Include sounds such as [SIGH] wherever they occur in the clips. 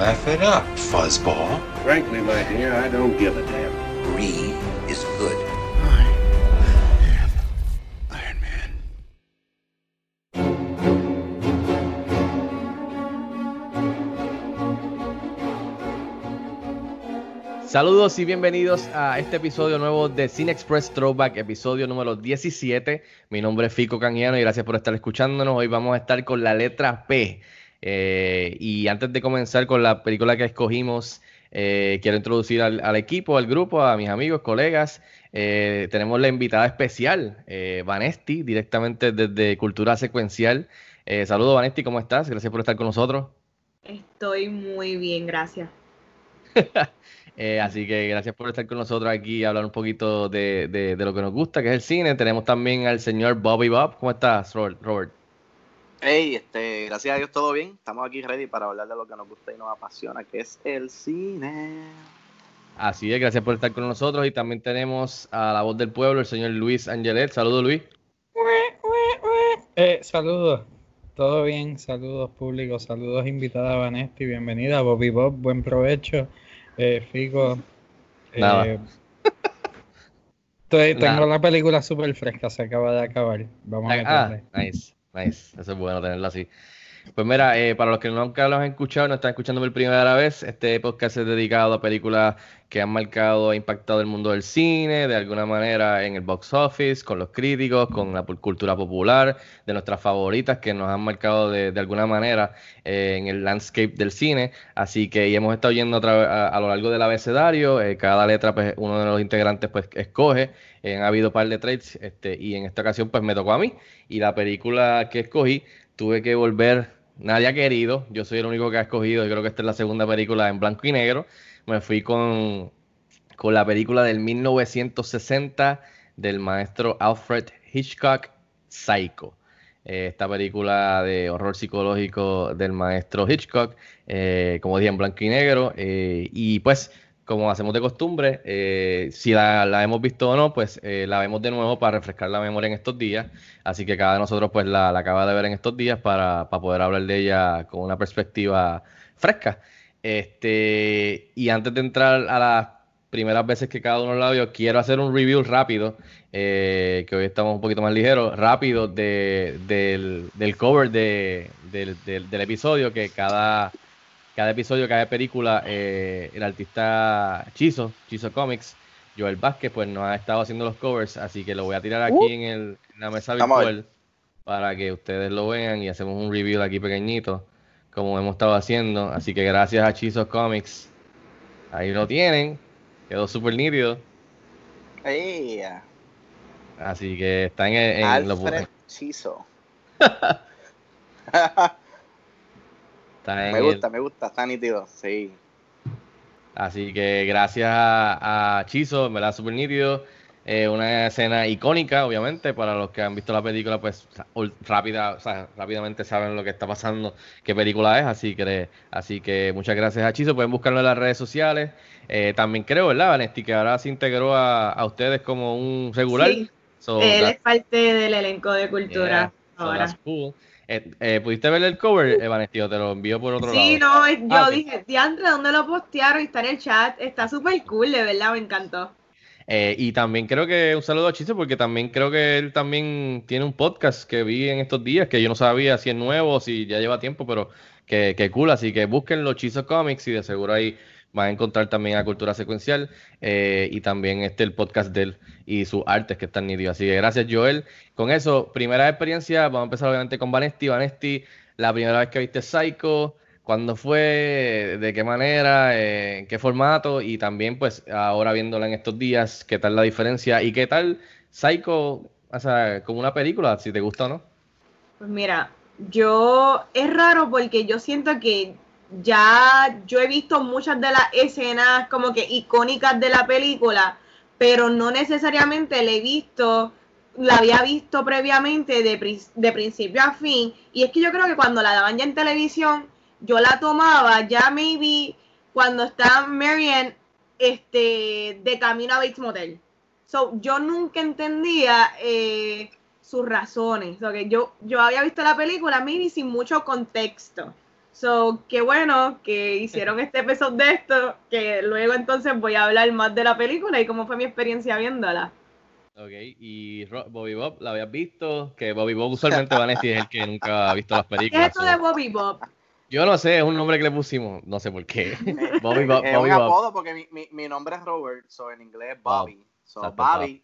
Laugh it up, fuzzball. Frankly, my dear, I don't give a damn. Greed is good. I am Iron Man. Saludos y bienvenidos a este episodio nuevo de Cine Express Throwback, episodio número 17. Mi nombre es Fico Canjiano y gracias por estar escuchándonos. Hoy vamos a estar con la letra P. Eh, y antes de comenzar con la película que escogimos, eh, quiero introducir al, al equipo, al grupo, a mis amigos, colegas. Eh, tenemos la invitada especial, Vanesti, directamente desde Cultura Secuencial. Saludos, Vanesti, ¿cómo estás? Gracias por estar con nosotros. Estoy muy bien, gracias. [LAUGHS] Así que gracias por estar con nosotros aquí y hablar un poquito de, de- de lo que nos gusta, que es el cine. Tenemos también al señor Bobby Bob. ¿Cómo estás, Robert? Hey, este, gracias a Dios todo bien. Estamos aquí ready para hablar de lo que nos gusta y nos apasiona, que es el cine. Así es, gracias por estar con nosotros. Y también tenemos a la voz del pueblo, el señor Luis Angelet. Saludos, Luis. Eh, saludos, todo bien, saludos públicos, saludos invitada Vanesti, bienvenida Bobby Bob, buen provecho, eh, Fico. eh, Nada. estoy- tengo Nada. la película súper fresca, se acaba de acabar, vamos a Ah, meterle. nice, nice. Eso es bueno tenerlo así. Pues mira, eh, para los que nunca lo han escuchado, no están escuchando por primera vez, este podcast es dedicado a películas que han marcado e impactado el mundo del cine, de alguna manera en el box office, con los críticos, con la cultura popular, de nuestras favoritas que nos han marcado de, alguna manera eh, en el landscape del cine. Así que hemos estado yendo a- a lo largo del abecedario, eh, cada letra, pues uno de los integrantes pues escoge. Eh, han habido un par de trades este, y en esta ocasión pues me tocó a mí. Y la película que escogí tuve que volver. Nadie ha querido, yo soy el único que ha escogido. Yo creo que esta es la segunda película en blanco y negro. Me fui con, con la película del 1960 del maestro Alfred Hitchcock, Psycho. Eh, esta película de horror psicológico del maestro Hitchcock, eh, como dije, en blanco y negro. eh, y pues, como hacemos de costumbre, eh, si la, hemos visto o no, pues eh, la vemos de nuevo para refrescar la memoria en estos días. Así que cada de nosotros pues la, acaba de ver en estos días para, poder hablar de ella con una perspectiva fresca. Este, y antes de entrar a las primeras veces que cada uno la vio, quiero hacer un review rápido, eh, que hoy estamos un poquito más ligeros, rápido de, del, cover de, del- del episodio, que cada, cada episodio, cada película, eh, el artista Chizo, Chizo Comics, Joel Vázquez, pues nos ha estado haciendo los covers, así que lo voy a tirar aquí Uh. en, el, en la mesa virtual para que ustedes lo vean y hacemos un review aquí pequeñito, como hemos estado haciendo. Así que gracias a Chizo Comics, ahí lo tienen, quedó súper nítido. Hey, Así que está en, el- en lo- Alfred Chizo. [LAUGHS] está en me el- gusta, me gusta, está nítido, sí. Así que gracias a, a Chizo, me da súper nítido. Eh, una escena icónica, obviamente, para los que han visto la película, pues rápida, o sea, rápidamente saben lo que está pasando, qué película es, así que, así que muchas gracias a Chizo, pueden buscarlo en las redes sociales. Eh, también creo, ¿verdad, Vanesti, que ahora se integró a, a ustedes como un regular? Sí, So, Él that- es parte del elenco de cultura yeah, so ahora. cool. Eh, eh, ¿Pudiste ver el cover, eh, Vanesti, o te lo envío por otro Sí, lado? no, es- yo Ah, dije, diantre, ¿dónde lo postearon? Está en el chat, está súper cool, de verdad, me encantó. Eh, y también creo que un saludo a Chizo porque también creo que él también tiene un podcast que vi en estos días que yo no sabía si es nuevo o si ya lleva tiempo, pero que, que cool. Así que búsquenlo, Chizo Comics, y de seguro ahí van a encontrar también a Cultura Secuencial eh, y también este el podcast de él y sus artes que están nítidos. Así que gracias, Joel. Con eso, primera experiencia, vamos a empezar obviamente con Vanesti. Vanesti, la primera vez que viste Psycho, ¿cuándo fue? ¿De qué manera? eh, ¿En qué formato? Y también, pues, ahora viéndola en estos días, ¿qué tal la diferencia? ¿Y qué tal Psycho, o sea, como una película, si te gusta o no? Pues mira, yo es raro porque yo siento que ya yo he visto muchas de las escenas como que icónicas de la película, pero no necesariamente la he visto, la había visto previamente de, de principio a fin. Y es que yo creo que cuando la daban ya en televisión, yo la tomaba ya maybe cuando está Marianne este, de camino a Bates Motel. So, yo nunca entendía eh, sus razones. Que yo, yo había visto la película maybe sin mucho contexto. So, qué bueno que hicieron este episodio de esto, que luego entonces voy a hablar más de la película y cómo fue mi experiencia viéndola. Ok, y Bobby Bob, ¿la habías visto? Que Bobby Bob usualmente Vanesti es el que nunca ha visto las ¿Qué es películas. esto so- de Bobby Bob? Yo no sé, es un nombre que le pusimos, no sé por qué. [LAUGHS] Bobby Bob, es Bobby un Bob. apodo porque mi, mi, mi nombre es Robert, so en inglés es Bobby. So Exacto, Bobby,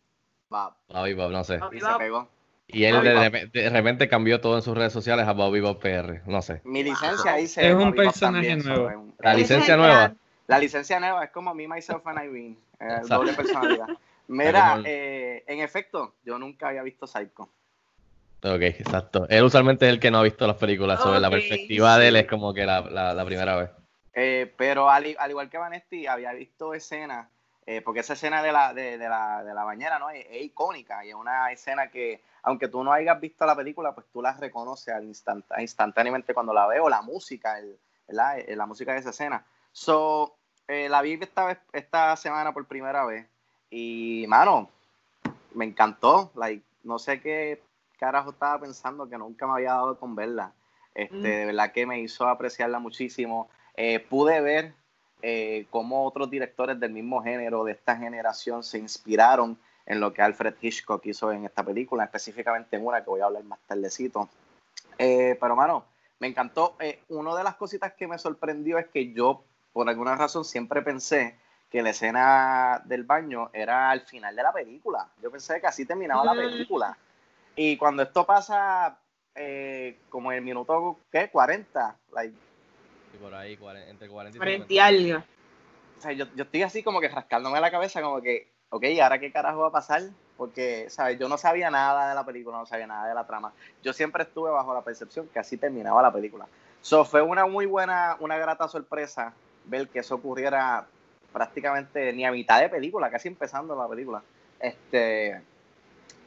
Bob. Bobby Bob, no sé. Bobby Y se Bob. pegó. Y él de, de repente cambió todo en sus redes sociales a Bobby Bob PR, no sé. Mi licencia dice Es un Bobby personaje nuevo. un- La licencia nueva. La licencia nueva es como me, myself and Irene. eh, doble personalidad. [LAUGHS] Mira, eh, en efecto, yo nunca había visto Psycho. Ok, exacto. Él usualmente es el que no ha visto las películas, sobre la perspectiva de él es como que la, la, la primera vez. Eh, pero al, al igual que Vanesti, había visto escenas, eh, porque esa escena de la, de, de la, de la bañera ¿no? es, es icónica y es una escena que, aunque tú no hayas visto la película, pues tú la reconoces al instant, instantáneamente cuando la veo, la música, el, ¿verdad? Eh, la música de esa escena. So, eh, la vi esta, vez, esta semana por primera vez y, mano, me encantó. Like, no sé qué carajo estaba pensando que nunca me había dado con verla. Este, Mm. De verdad que me hizo apreciarla muchísimo. Eh, pude ver eh, cómo otros directores del mismo género, de esta generación, se inspiraron en lo que Alfred Hitchcock hizo en esta película, específicamente en una que voy a hablar más tardecito. Eh, pero, mano, me encantó. Eh, una de las cositas que me sorprendió es que yo, por alguna razón, siempre pensé que la escena del baño era al final de la película. Yo pensé que así terminaba la película. Y cuando esto pasa, eh, como en el minuto, ¿qué? 40, like, Y por ahí, entre 40 y 40 50. y algo. o sea, yo, yo estoy así como que rascándome la cabeza, como que, ok, ¿y ahora qué carajo va a pasar? Porque, ¿sabes? Yo no sabía nada de la película, no sabía nada de la trama. Yo siempre estuve bajo la percepción que así terminaba la película. So, fue una muy buena, una grata sorpresa ver que eso ocurriera prácticamente ni a mitad de película, casi empezando la película. Este,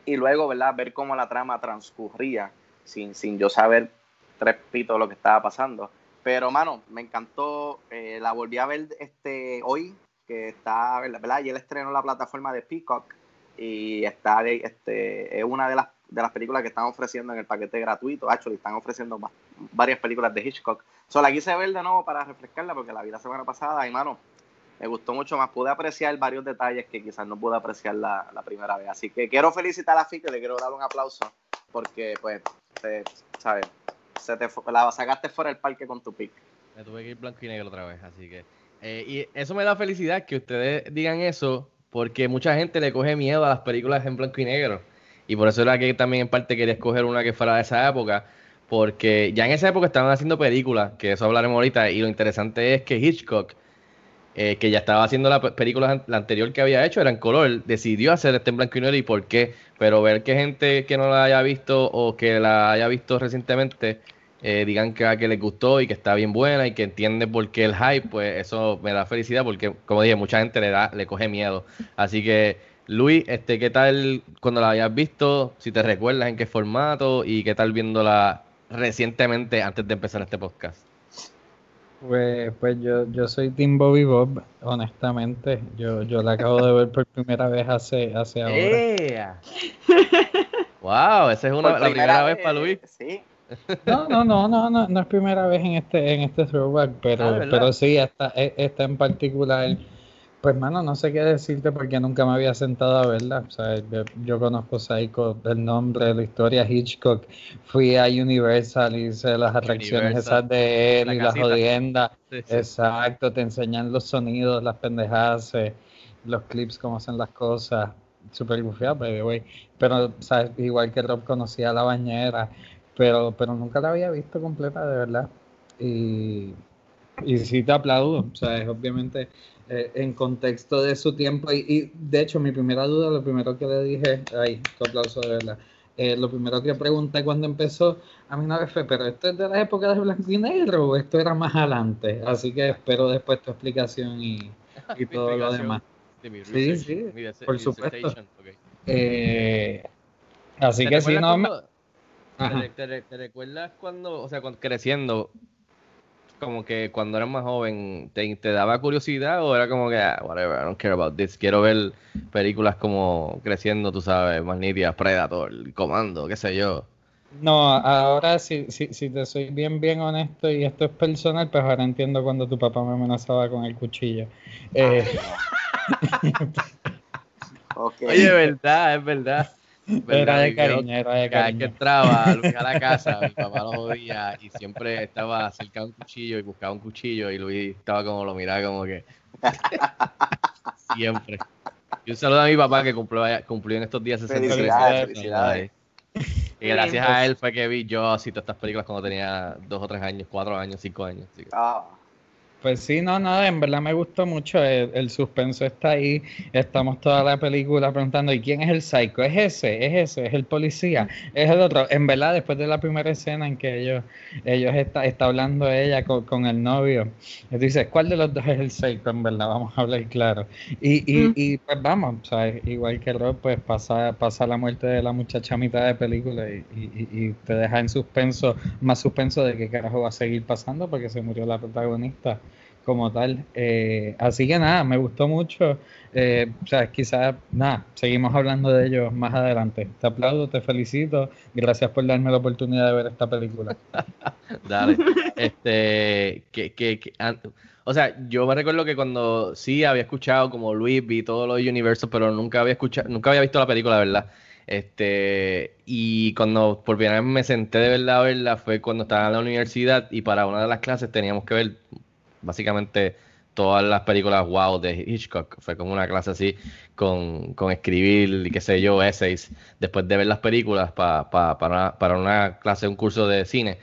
y luego, ¿verdad? Ver cómo la trama transcurría sin, sin yo saber tres pitos lo que estaba pasando. Pero, mano, me encantó. eh, la volví a ver este hoy, que está, ¿verdad? Y el estreno en la plataforma de Peacock. Y está, este, es una de las, de las películas que están ofreciendo en el paquete gratuito. Actually, están ofreciendo va- varias películas de Hitchcock. So, la quise ver de nuevo para refrescarla porque la vi la semana pasada. Y, mano, me gustó mucho más. Pude apreciar varios detalles que quizás no pude apreciar la, la primera vez. Así que quiero felicitar a Fico le quiero dar un aplauso porque, pues, te- ¿sabes? Se te, la sacaste fuera del parque con tu pick. Me tuve que ir blanco y negro otra vez, así que. eh, y eso me da felicidad que ustedes digan eso, porque mucha gente le coge miedo a las películas en blanco y negro. Y por eso era que también en parte quería escoger una que fuera de esa época, porque ya en esa época estaban haciendo películas, que eso hablaremos ahorita, y lo interesante es que Hitchcock, eh, que ya estaba haciendo la pe- película, la anterior que había hecho, era en color, decidió hacer este en blanco y negro y por qué, pero ver que gente que no la haya visto o que la haya visto recientemente eh, digan que, que les gustó y que está bien buena y que entiende por qué el hype, pues eso me da felicidad porque, como dije, mucha gente le da, le coge miedo. Así que, Luis, este, ¿qué tal cuando la hayas visto? Si te recuerdas en qué formato y qué tal viéndola recientemente antes de empezar este podcast. Pues, pues yo, yo soy Team Bobby Bob, honestamente. Yo, yo la acabo de ver por primera vez hace, hace ahora. ¡Ea! [LAUGHS] wow, esa es una, Por la primera vez para Luis. Sí. No, no, no, no, no, no es primera vez en este, en este throwback, pero, Ah, pero sí, esta, e- esta en particular, pues mano, no sé qué decirte porque nunca me había sentado a verla. O sea, yo, yo conozco Psycho, el nombre, la historia Hitchcock, fui a Universal y hice las atracciones Universal, esas de él la y las jodiendas. Sí, sí. Exacto, te enseñan los sonidos, las pendejadas, eh, los clips, cómo hacen las cosas. Super gufiado, way. Pero, ¿sabes? igual que Rob conocía la bañera, pero, pero nunca la había visto completa, de verdad. Y, y sí te aplaudo, o sea, es obviamente eh, en contexto de su tiempo. Y, y, de hecho, mi primera duda, lo primero que le dije, ay, tu aplauso de verdad. eh, lo primero que pregunté cuando empezó a mi nave fue, pero esto es de la época de blanco y negro o esto era más adelante. Así que espero después tu explicación y, [LAUGHS] y todo lo demás. Sí, sí, por supuesto. Eh, así que si no... me... ¿Te, te, te, recuerdas cuando, o sea, cuando, creciendo, como que cuando eras más joven, ¿te, ¿te, daba curiosidad o era como que, ah, whatever, I don't care about this? Quiero ver películas como creciendo, tú sabes, más nítidas, Predator, Comando, qué sé yo. No, ahora si, si, si te soy bien, bien honesto y esto es personal, pues ahora entiendo cuando tu papá me amenazaba con el cuchillo. Eh, [LAUGHS] okay. Oye, es verdad, es verdad. Era de cariño, era de Cada cariño. que entraba a [LAUGHS] Luis a la casa, mi papá lo jodía y siempre estaba cerca de un cuchillo y buscaba un cuchillo y Luis estaba como, lo miraba como que... [LAUGHS] siempre. Y un saludo a mi papá que cumplió, cumplió en estos días 63 Felicidades, años. felicidades. Y gracias a él fue que vi yo así todas estas películas cuando tenía dos o tres años, cuatro años, cinco años. así que- Ah, Pues sí, no, nada, en verdad me gustó mucho. El, el suspenso está ahí. Estamos toda la película preguntando: ¿y quién es el psycho? ¿Es ese? ¿Es ese? ¿Es el policía? ¿Es el otro? En verdad, después de la primera escena en que ellos, ellos está, está hablando ella con, con el novio, tú dices: ¿cuál de los dos es el psycho? En verdad, vamos a hablar claro. Y, y, Mm. y pues vamos, ¿sabes? igual que Rob, pues pasa, pasa la muerte de la muchacha a mitad de película y, y, y te deja en suspenso, más suspenso de qué carajo va a seguir pasando porque se murió la protagonista como tal. Eh, así que nada, me gustó mucho. Eh, o sea, quizás, nada, seguimos hablando de ellos más adelante. Te aplaudo, te felicito. Gracias por darme la oportunidad de ver esta película. [LAUGHS] Dale. este, que, que, que- o sea, yo me recuerdo que cuando sí había escuchado como Luis, vi todos los universos, pero nunca había escuchado, nunca había visto la película, verdad. Este, y cuando por primera vez me senté de verdad a verla fue cuando estaba en la universidad y para una de las clases teníamos que ver básicamente todas las películas wow de Hitchcock. Fue como una clase así con, con escribir y qué sé yo, essays, después de ver las películas pa- pa- para, para una clase, un curso de cine.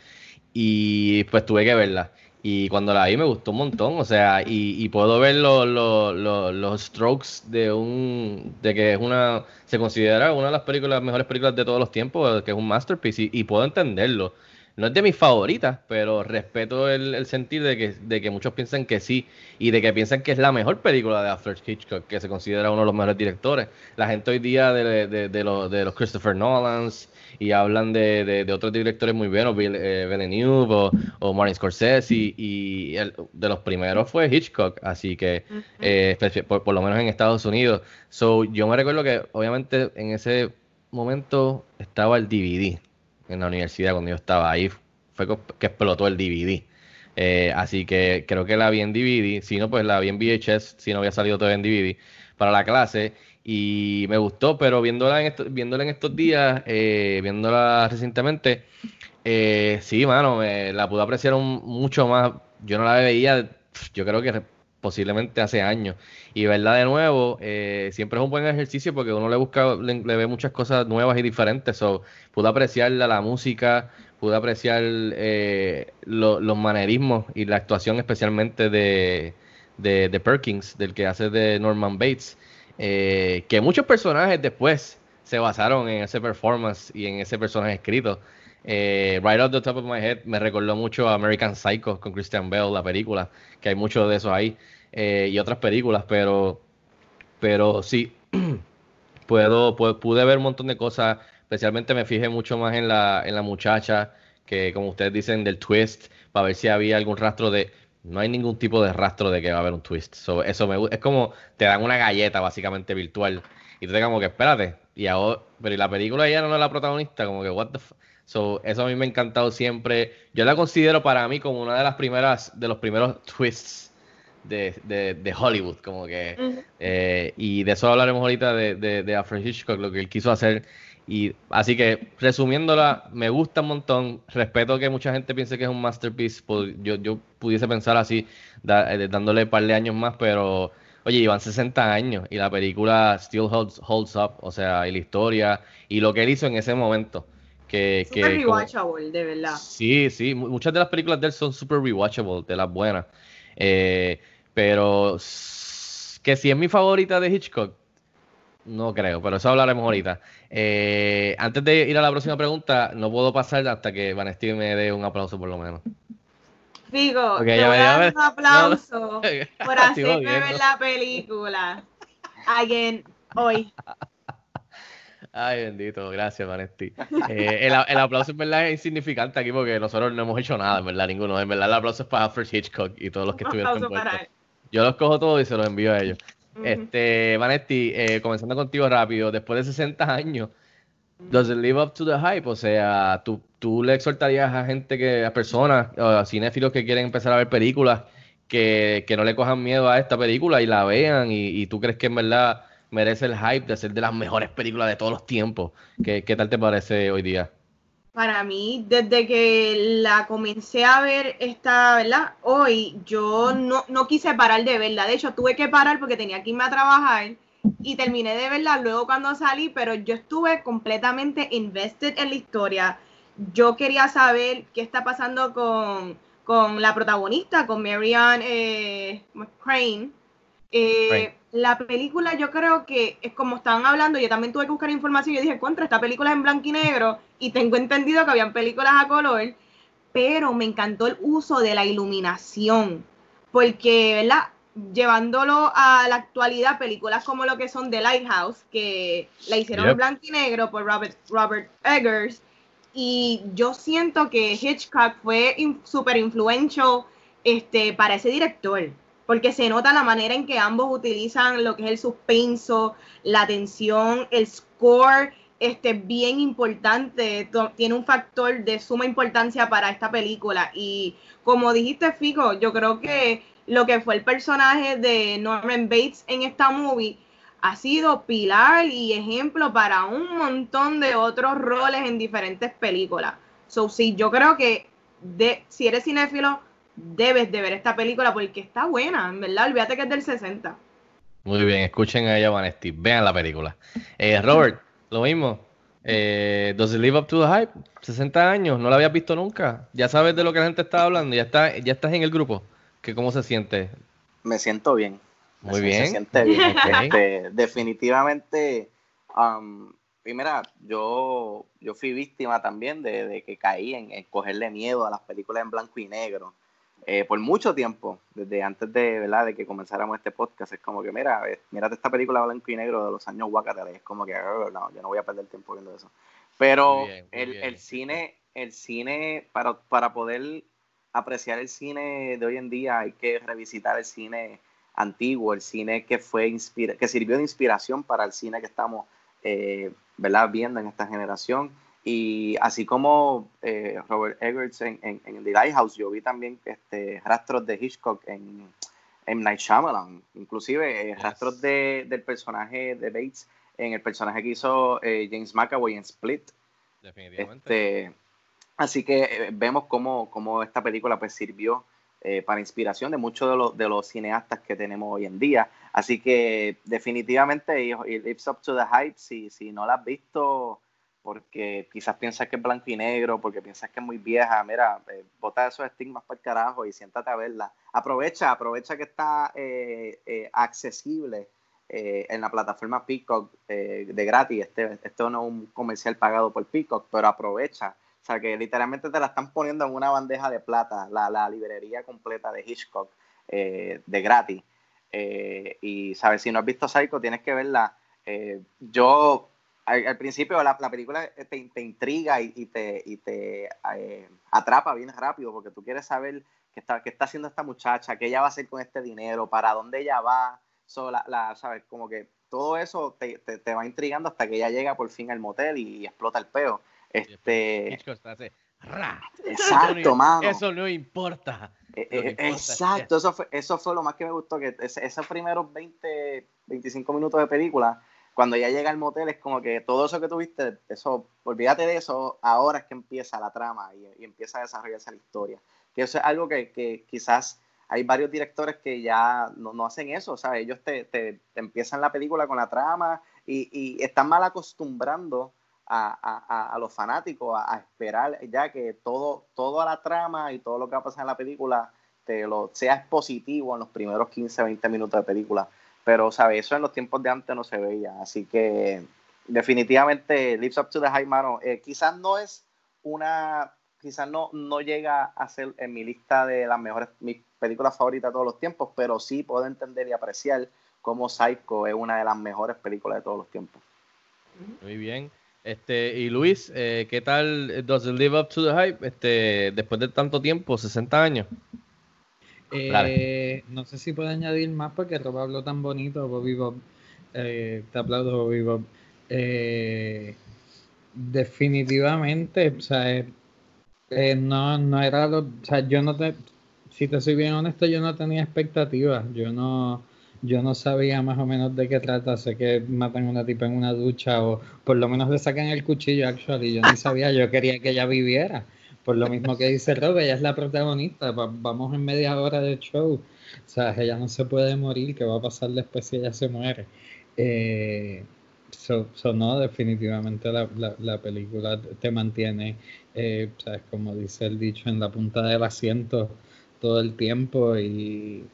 Y pues tuve que verla. Y cuando la vi me gustó un montón, o sea, y, puedo ver lo- lo- lo- los strokes de un, de que es una, se considera una de las películas, mejores películas de todos los tiempos, que es un masterpiece, y puedo entenderlo. No es de mis favoritas, pero respeto el, el sentir de que, de que muchos piensan que sí, y de que piensan que es la mejor película de Alfred Hitchcock, que se considera uno de los mejores directores. La gente hoy día de, de, de, los, de los Christopher Nolans, y hablan de, de, de otros directores muy buenos, Bill, eh, Villeneuve o, o Martin Scorsese, y, y el- de los primeros fue Hitchcock, así que eh, por, por lo menos en Estados Unidos. So, yo me recuerdo que obviamente en ese momento estaba el DVD en la universidad cuando yo estaba ahí, fue que explotó el DVD. Eh, así que creo que la vi en DVD, si no, pues la vi en VHS, si no había salido todavía en DVD para la clase y me gustó, pero viéndola en, esto- viéndola en estos días, eh, viéndola recientemente, eh, sí, mano, la pude apreciar mucho más. Yo no la veía, yo creo que posiblemente hace años. Y verla de nuevo, eh, siempre es un buen ejercicio porque uno le busca, le, ve muchas cosas nuevas y diferentes. So, pude apreciarla, la música, pude apreciar eh, lo- los manerismos y la actuación especialmente de, de, Perkins, del que hace de Norman Bates. eh, que muchos personajes después se basaron en ese performance y en ese personaje escrito. Right off the top of my head me recordó mucho a American Psycho con Christian Bale, la película, que hay mucho de eso ahí, eh, y otras películas, pero, pero sí, [CLEARS THROAT] puedo, pu- pude ver un montón de cosas, especialmente me fijé mucho más en la, en la muchacha, que como ustedes dicen, del twist, para ver si había algún rastro de... No hay ningún tipo de rastro de que va a haber un twist. So, eso me, es como te dan una galleta básicamente virtual y tú te como que espérate. Y ahora, pero la película ella no es la protagonista, como que what the f- So, eso a mí me ha encantado siempre. Yo la considero para mí como una de las primeras, de los primeros twists de, de, de Hollywood, como que Ujú. eh, y de eso hablaremos ahorita de, de, Alfred Hitchcock, lo que él quiso hacer. Y así que, resumiéndola, me gusta un montón. Respeto que mucha gente piense que es un masterpiece. pu- Yo, yo pudiese pensar así, da- eh, dándole un par de años más, pero oye, llevan 60 años y la película still holds, holds up. O sea, y la historia y lo que él hizo en ese momento. Que, que Super como- rewatchable, de verdad. Sí, sí, mu- muchas de las películas de él son super rewatchable, de las buenas. Eh, pero que si es mi favorita de Hitchcock, No creo, pero eso hablaremos ahorita. Eh, antes de ir a la próxima pregunta, no puedo pasar hasta que Vanesti me dé un aplauso por lo menos. Figo, Okay, te voy a dar un aplauso no, no. [LAUGHS] por hacerme ver la película. Again, hoy. Ay, bendito, gracias, Vanesti. Eh, el, el aplauso en verdad es insignificante aquí porque nosotros no hemos hecho nada, en verdad, ninguno. En verdad, el aplauso es para Alfred Hitchcock y todos los que Un estuvieron envueltos. Yo los cojo todos y se los envío a ellos. Este, Vanetti, eh, comenzando contigo rápido, después de 60 años, does it live up to the hype? O sea, ¿tú, tú le exhortarías a gente que, a personas, a cinéfilos que quieren empezar a ver películas, que, que no le cojan miedo a esta película y la vean, y, y tú crees que en verdad merece el hype de ser de las mejores películas de todos los tiempos? ¿Qué, qué tal te parece hoy día? Para mí, desde que la comencé a ver esta, ¿verdad? Hoy, yo no, no quise parar de verla. De hecho, tuve que parar porque tenía que irme a trabajar y terminé de verla luego cuando salí, pero yo estuve completamente invested en la historia. Yo quería saber qué está pasando con, con la protagonista, con Marianne eh, Crane. Eh, Crane. La película yo creo que es como estaban hablando, yo también tuve que buscar información, yo dije, contra, esta película es en blanco y negro y tengo entendido que habían películas a color, pero me encantó el uso de la iluminación, porque, ¿verdad? Llevándolo a la actualidad, películas como lo que son The Lighthouse, que la hicieron Yep. en blanco y negro por Robert, Robert Eggers, y yo siento que Hitchcock fue in- súper influential este, para ese director, porque se nota la manera en que ambos utilizan lo que es el suspenso, la tensión, el score, este, bien importante, tiene un factor de suma importancia para esta película. Y como dijiste, Figo, yo creo que lo que fue el personaje de Norman Bates en esta movie ha sido pilar y ejemplo para un montón de otros roles en diferentes películas. So, sí, yo creo que de, si eres cinéfilo, debes de ver esta película porque está buena, en verdad, olvídate que es del 60. Muy bien, escuchen a ella, Vanesti, vean la película. Eh, Robert, lo mismo. Eh, ¿Does it live up to the hype? 60 años, no la habías visto nunca. Ya sabes de lo que la gente está hablando, ya, está, ya estás en el grupo. ¿Qué, ¿Cómo se siente? Me siento bien. Muy se- bien. Se siente bien. [LAUGHS] Este, definitivamente, um, primera, yo, yo fui víctima también de, de que caí en, en cogerle miedo a las películas en blanco y negro. Eh, por mucho tiempo, desde antes de, ¿verdad? de que comenzáramos este podcast, es como que, mira, mírate esta película blanco y negro de los años Guacatele, es como que, "Oh, no, yo no voy a perder tiempo viendo eso. Pero Muy bien, muy el, bien. el cine, el cine, para, para poder apreciar el cine de hoy en día hay que revisitar el cine antiguo, el cine que fue inspira que sirvió de inspiración para el cine que estamos eh, ¿verdad? viendo en esta generación. Y así como eh, Robert Eggers en, en, en The Lighthouse, yo vi también este, rastros de Hitchcock en, en Night Shyamalan, inclusive eh, Yes. rastros de, del personaje de Bates en el personaje que hizo eh, James McAvoy en Split. Definitivamente. Este, así que vemos cómo, cómo esta película pues sirvió para inspiración de muchos de los, de los cineastas que tenemos hoy en día. Así que definitivamente it it lives up to the hype. Si, si no la has visto porque quizás piensas que es blanco y negro, porque piensas que es muy vieja, mira, eh, bota esos estigmas para el carajo y siéntate a verla. Aprovecha, aprovecha que está eh, eh, accesible eh, en la plataforma Peacock de gratis. Este, esto no es un comercial pagado por Peacock, pero aprovecha. O sea, que literalmente te la están poniendo en una bandeja de plata, la, la librería completa de Hitchcock de gratis. Y, ¿sabes? Si no has visto Psycho, tienes que verla. Yo, al, al principio, la, la película te, te intriga y, y te, y te eh, atrapa bien rápido porque tú quieres saber qué está, qué está haciendo esta muchacha, qué ella va a hacer con este dinero, para dónde ella va. So, la, la, ¿sabes? Como que todo eso te, te, te, va intrigando hasta que ella llega por fin al motel y, y explota el peo. Este, exacto, Eso no- mano. Eso no importa. Eh, eh, importa es exacto, eso fue, eso fue lo más que me gustó, que ese- esos primeros 20, 25 minutos de película, cuando ya llega al motel, es como que todo eso que tuviste, eso, olvídate de eso, ahora es que empieza la trama y, y empieza a desarrollarse la historia. Que eso es algo que, que quizás hay varios directores que ya no, no hacen eso, ¿sabes? Ellos te, te- te empiezan la película con la trama y, y están mal acostumbrando a, a- a- los fanáticos a, a esperar ya que todo, toda la trama y todo lo que va a pasar en la película te lo, sea positivo en los primeros 15, 20 minutos de película. Pero, ¿sabes? Eso en los tiempos de antes no se veía. Así que definitivamente Lives Up to the High Mano. Eh, quizás no es una, quizás no, no llega a ser en mi lista de las mejores, mis películas favoritas de todos los tiempos, pero sí puedo entender y apreciar cómo Psycho es una de las mejores películas de todos los tiempos. Muy bien. Este, y Luis, eh, ¿qué tal Does It Live Up to the Hype? Este, después de tanto tiempo, 60 años. Eh, no sé si puedo añadir más porque Rob habló tan bonito, Bobby Bob. Eh, te aplaudo, Bobby Bob. Eh, definitivamente, o sea, no, no era lo, o sea, yo no te, si te soy bien honesto, yo no tenía expectativas, yo no, yo no sabía más o menos de qué trata, sé que matan a una tipa en una ducha o por lo menos le sacan el cuchillo, actually, yo ni sabía, yo quería que ella viviera, por lo mismo que dice Rob, ella es la protagonista, vamos en media hora de show, o sea, ella no se puede morir, ¿qué va a pasar después si ella se muere? Eh, sonó definitivamente la, la, película te mantiene, eh, ¿sabes? como dice el dicho, en la punta del asiento todo el tiempo y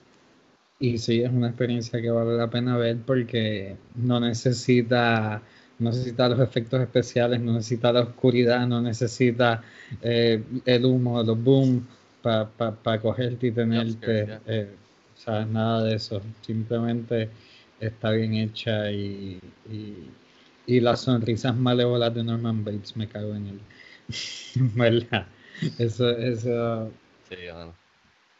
y sí, es una experiencia que vale la pena ver porque no necesita, no necesita los efectos especiales, no necesita la oscuridad, no necesita eh, el humo, los boom para pa, cogerte y tenerte. Eh, ¿sabes? Nada de eso. Simplemente está bien hecha y, y, las sonrisas malévolas de Norman Bates me cago en él. [LAUGHS] ¿Verdad? Eso, eso. Sí,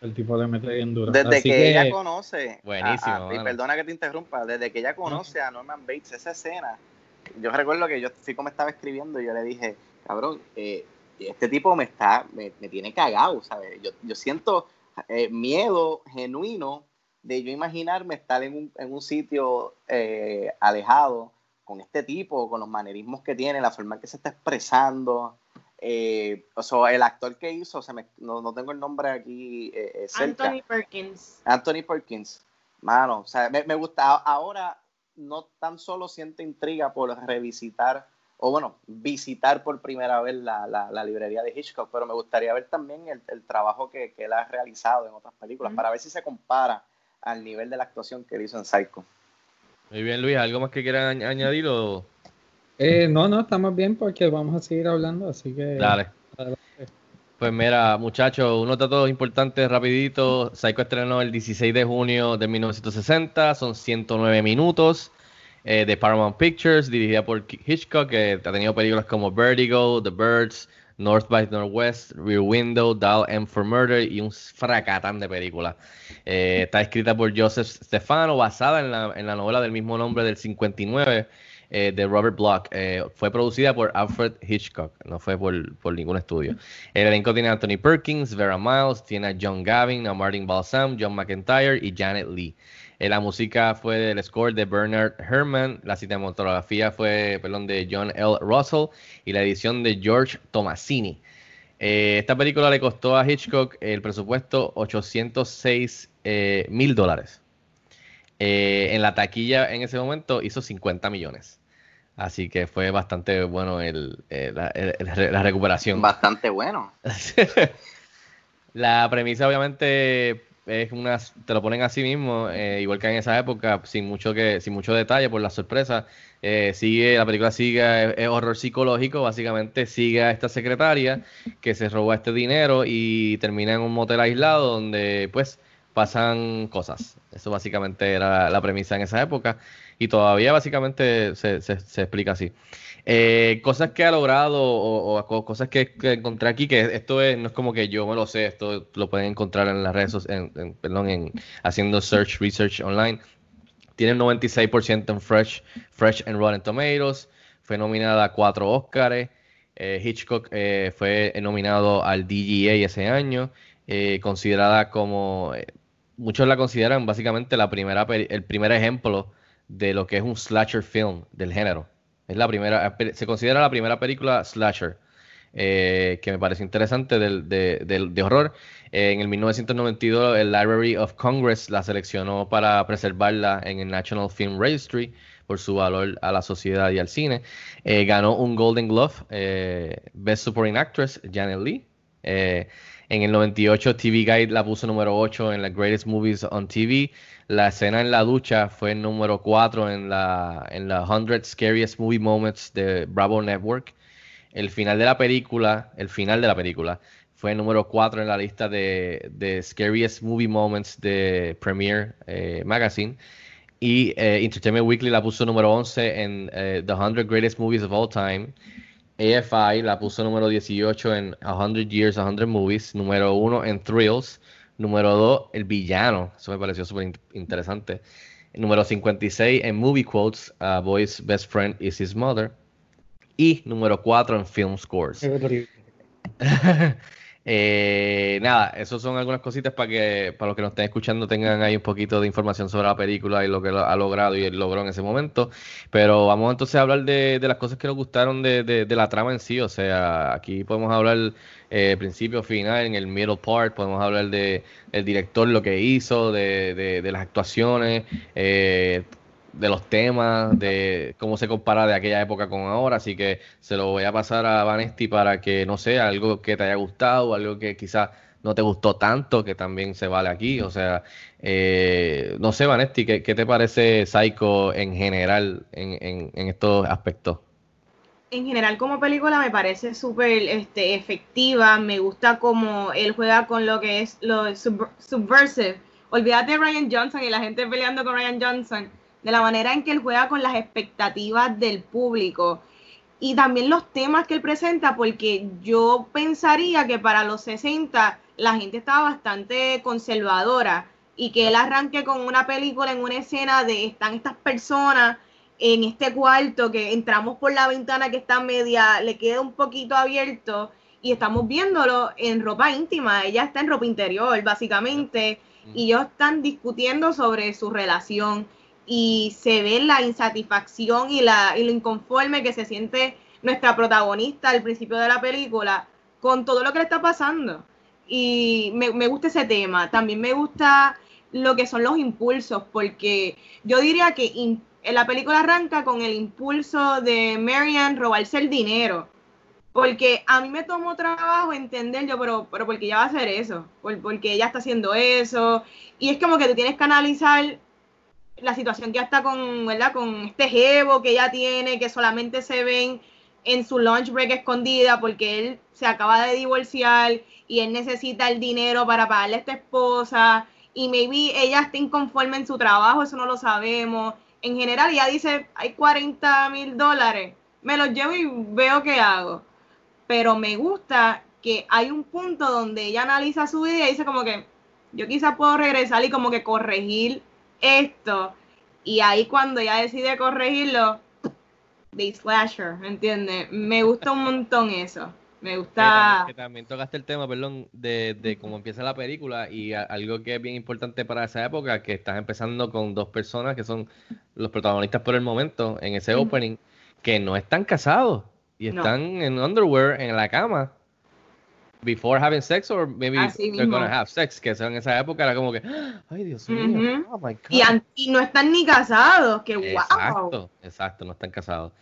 el tipo de mete bien duro. Desde que, ella conoce. Buenísimo. y perdona que te interrumpa. Desde que ella conoce a Norman Bates, esa escena. Yo recuerdo que yo, Fico me estaba escribiendo y yo le dije, cabrón, eh, este tipo me está, me, tiene cagado, ¿sabes? Yo, yo siento eh, miedo genuino de yo imaginarme estar en un, en un sitio eh, alejado con este tipo, con los manerismos que tiene, la forma en que se está expresando. Eh, o sea, el actor que hizo, se me, no, tengo el nombre aquí. Eh, Anthony Perkins. Anthony Perkins. Mano, o sea, me, gusta. Ahora no tan solo siento intriga por revisitar, o bueno, visitar por primera vez la, la, librería de Hitchcock, pero me gustaría ver también el, el trabajo que, que, él ha realizado en otras películas, para ver si se compara al nivel de la actuación que él hizo en Psycho. Muy bien, Luis, ¿algo más que quieran añadir o...? Eh, no, no, estamos bien porque vamos a seguir hablando, así que... Dale. Pues mira, muchachos, unos datos importantes rapidito. Psycho estrenó el 16 de junio de 1960, son 109 minutos. Eh, de Paramount Pictures, dirigida por Hitchcock, que ha tenido películas como Vertigo, The Birds, North by Northwest, Rear Window, Dial M for Murder y un fracatán de películas. Eh, está escrita por Joseph Stefano, basada en la, en la novela del mismo nombre del 59 eh, de Robert Block. Eh, fue producida por Alfred Hitchcock, no fue por, por, ningún estudio. El elenco tiene a Anthony Perkins, Vera Miles, tiene a John Gavin, a Martin Balsam, John McIntyre y Janet Lee. Eh, la música fue del score de Bernard Herrmann, la cinematografía fue perdón, de John L. Russell y la edición de George Tomasini. esta película le costó a Hitchcock el presupuesto 806 mil dólares. en la taquilla en ese momento hizo 50 millones. Así que fue bastante bueno el, eh, la, recuperación. Bastante bueno. [LAUGHS] la premisa obviamente es una, te lo ponen así mismo, eh, igual que en esa época, sin mucho que, sin mucho detalle por la sorpresa. Eh, sigue, la película sigue, es, horror psicológico, básicamente sigue a esta secretaria que se roba este dinero y termina en un motel aislado donde pues pasan cosas. Eso básicamente era la premisa en esa época y todavía básicamente se, se, explica así. Eh, cosas que ha logrado o, cosas que, encontré aquí, que esto es, no es como que yo me lo sé, esto lo pueden encontrar en las redes sociales, perdón, en, haciendo search, research online. Tiene 96% en Fresh, Fresh and Rotten Tomatoes, fue nominada a cuatro Oscars. Eh, Hitchcock eh, fue nominado al DGA ese año, considerada como, muchos la consideran básicamente la primera, el primer ejemplo de lo que es un slasher film del género. Es la primera, se considera la primera película slasher, eh, que me parece interesante del, de, horror. en el 1992 el Library of Congress la seleccionó para preservarla en el National Film Registry por su valor a la sociedad y al cine. Eh, ganó un Golden Glove, eh, Best Supporting Actress, Janet Lee. en el 98 TV Guide la puso número 8 en las Greatest Movies on TV. La escena en la ducha fue número 4 en la, en la 100 Scariest Movie Moments de Bravo Network. El final de la película, el final de la película, fue número 4 en la lista de, de Scariest Movie Moments de Premiere eh, Magazine. Y eh, Entertainment Weekly la puso número 11 en eh, The 100 Greatest Movies of All Time. AFI la puso número 18 en 100 Years, 100 Movies. Número 1 en Thrills. Número 2, El Villano. Eso me pareció súper in- interesante. Número 56 en Movie Quotes. A Boy's Best Friend is His Mother. Y número 4 en Film Scores. [LAUGHS] Eh, nada, esos son algunas cositas para que para los que nos estén escuchando tengan ahí un poquito de información sobre la película y lo que ha logrado y logró en ese momento. Pero vamos entonces a hablar de, las cosas que nos gustaron de, de- de la trama en sí. O sea, aquí podemos hablar eh, principio, final, en el middle part, podemos hablar de el director, lo que hizo, de las actuaciones, eh, de los temas, de cómo se compara de aquella época con ahora. Así que se lo voy a pasar a Vanesti para que, no sé, algo que te haya gustado, algo que quizás no te gustó tanto, que también se vale aquí. O sea, eh, no sé, Vanesti, ¿qué, qué te parece Psycho en general en, en, estos aspectos? en general como película me parece súper este, efectiva, me gusta como él juega con lo que es lo sub- subversive. Olvídate de Ryan Johnson y la gente peleando con Ryan Johnson, de la manera en que él juega con las expectativas del público. Y también los temas que él presenta, porque yo pensaría que para los 60 la gente estaba bastante conservadora y que él arranque con una película en una escena de están estas personas en este cuarto que entramos por la ventana que está media, le queda un poquito abierto y estamos viéndolo en ropa íntima, ella está en ropa interior básicamente y ellos están discutiendo sobre su relación y se ve la insatisfacción y, la, y lo inconforme que se siente nuestra protagonista al principio de la película con todo lo que le está pasando. Y me, me gusta ese tema. También me gusta lo que son los impulsos, porque yo diría que la película arranca con el impulso de Marian robarse el dinero. Porque a mí me tomó trabajo entender yo, pero, pero ¿por qué ella va a hacer eso? Por, porque ella está haciendo eso. Y es como que tú tienes que analizar la situación que está con, ¿verdad? Con este jevo que ella tiene, que solamente se ven en su lunch break escondida porque él se acaba de divorciar y él necesita el dinero para pagarle a esta esposa y maybe ella está inconforme en su trabajo, eso no lo sabemos. En general ella dice, hay 40 mil dólares, me los llevo y veo qué hago. Pero me gusta que hay un punto donde ella analiza su vida y dice como que yo quizás puedo regresar y como que corregir esto. Y ahí cuando ella decide corregirlo, de slasher, ¿me entiendes? Me gusta un montón eso. Me Que gusta... también, que también tocaste el tema, perdón, de, de cómo empieza la película y a- algo que es bien importante para esa época, que estás empezando con dos personas que son los protagonistas por el momento en ese opening, que no están casados y No. están en underwear en la cama. Before having sex or maybe Así they're mismo. gonna have sex, que en esa época era como que, ay Dios mío, Ujú. oh my God. Y, y no están ni casados, que wow. Exacto, exacto, no están casados.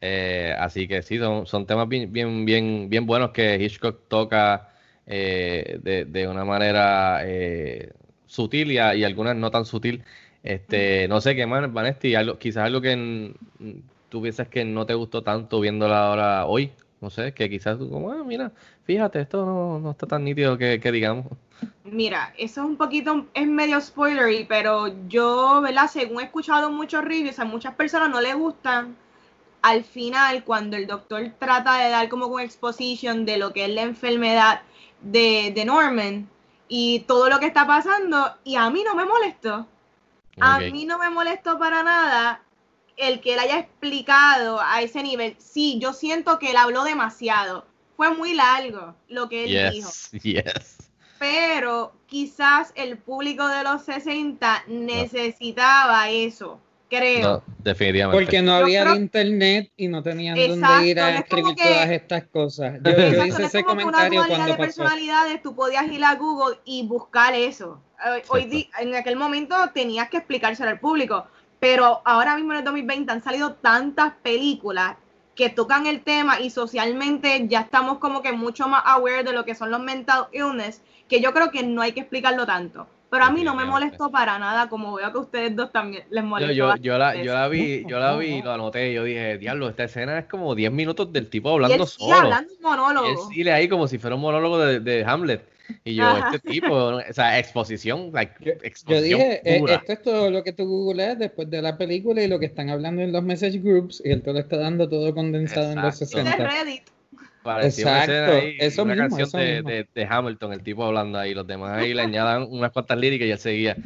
Eh, así que sí, son, son temas bien, bien, bien, bien buenos que Hitchcock toca eh, de, de una manera eh, sutil y, a- y algunas no tan sutil. Este, no sé qué más, Vanesti, algo, quizás algo que mm, tú piensas que no te gustó tanto viéndola ahora hoy. No sé, que quizás tú como, ah, mira, fíjate, esto no, no está tan nítido que, que digamos. Mira, eso es un poquito, es medio spoilery, pero yo, ¿verdad? Según he escuchado muchos reviews, a muchas personas no les gustan al final cuando el doctor trata de dar como una exposition de lo que es la enfermedad de, de Norman y todo lo que está pasando, y a mí no me molestó. A mí no me molestó para nada el que él haya explicado a ese nivel. Sí, yo siento que él habló demasiado. Fue muy largo lo que él dijo Yes, yes. pero quizás el público de los 60 necesitaba eso, creo. No, definitivamente. Porque no Yo había creo- internet y no tenían Exacto, dónde ir no a es escribir que- todas estas cosas. Yo, yo Exacto, hice no es ese como que una comentario cuando de pasó. personalidades, tú podías ir a Google y buscar eso. Eh, Hoy en aquel momento tenías que explicárselo al público, pero ahora mismo en el 2020 han salido tantas películas que tocan el tema y socialmente ya estamos como que mucho más aware de lo que son los mental illness, que yo creo que no hay que explicarlo tanto. Pero a mí no me molestó para nada, como veo que a ustedes dos también les molestó. Yo, yo, la, yo la vi, yo la vi y [LAUGHS] lo anoté. Yo dije, diablo, esta escena es como 10 minutos del tipo hablando y él solo. hablando un monólogo. Y él sigue ahí como si fuera un monólogo de, de Hamlet. Y yo, este tipo, o sea, exposición, like, yo, exposición yo dije, eh, pura. esto es todo lo que tú googleas después de la película y lo que están hablando en los message groups y él te lo está dando todo condensado en los Exacto. 60. Reddit. Parecía una Exacto, ahí, eso una mismo, canción eso de, mismo. de- de Hamilton, el tipo hablando ahí, los demás ahí le añadan unas cuantas líricas y él seguía.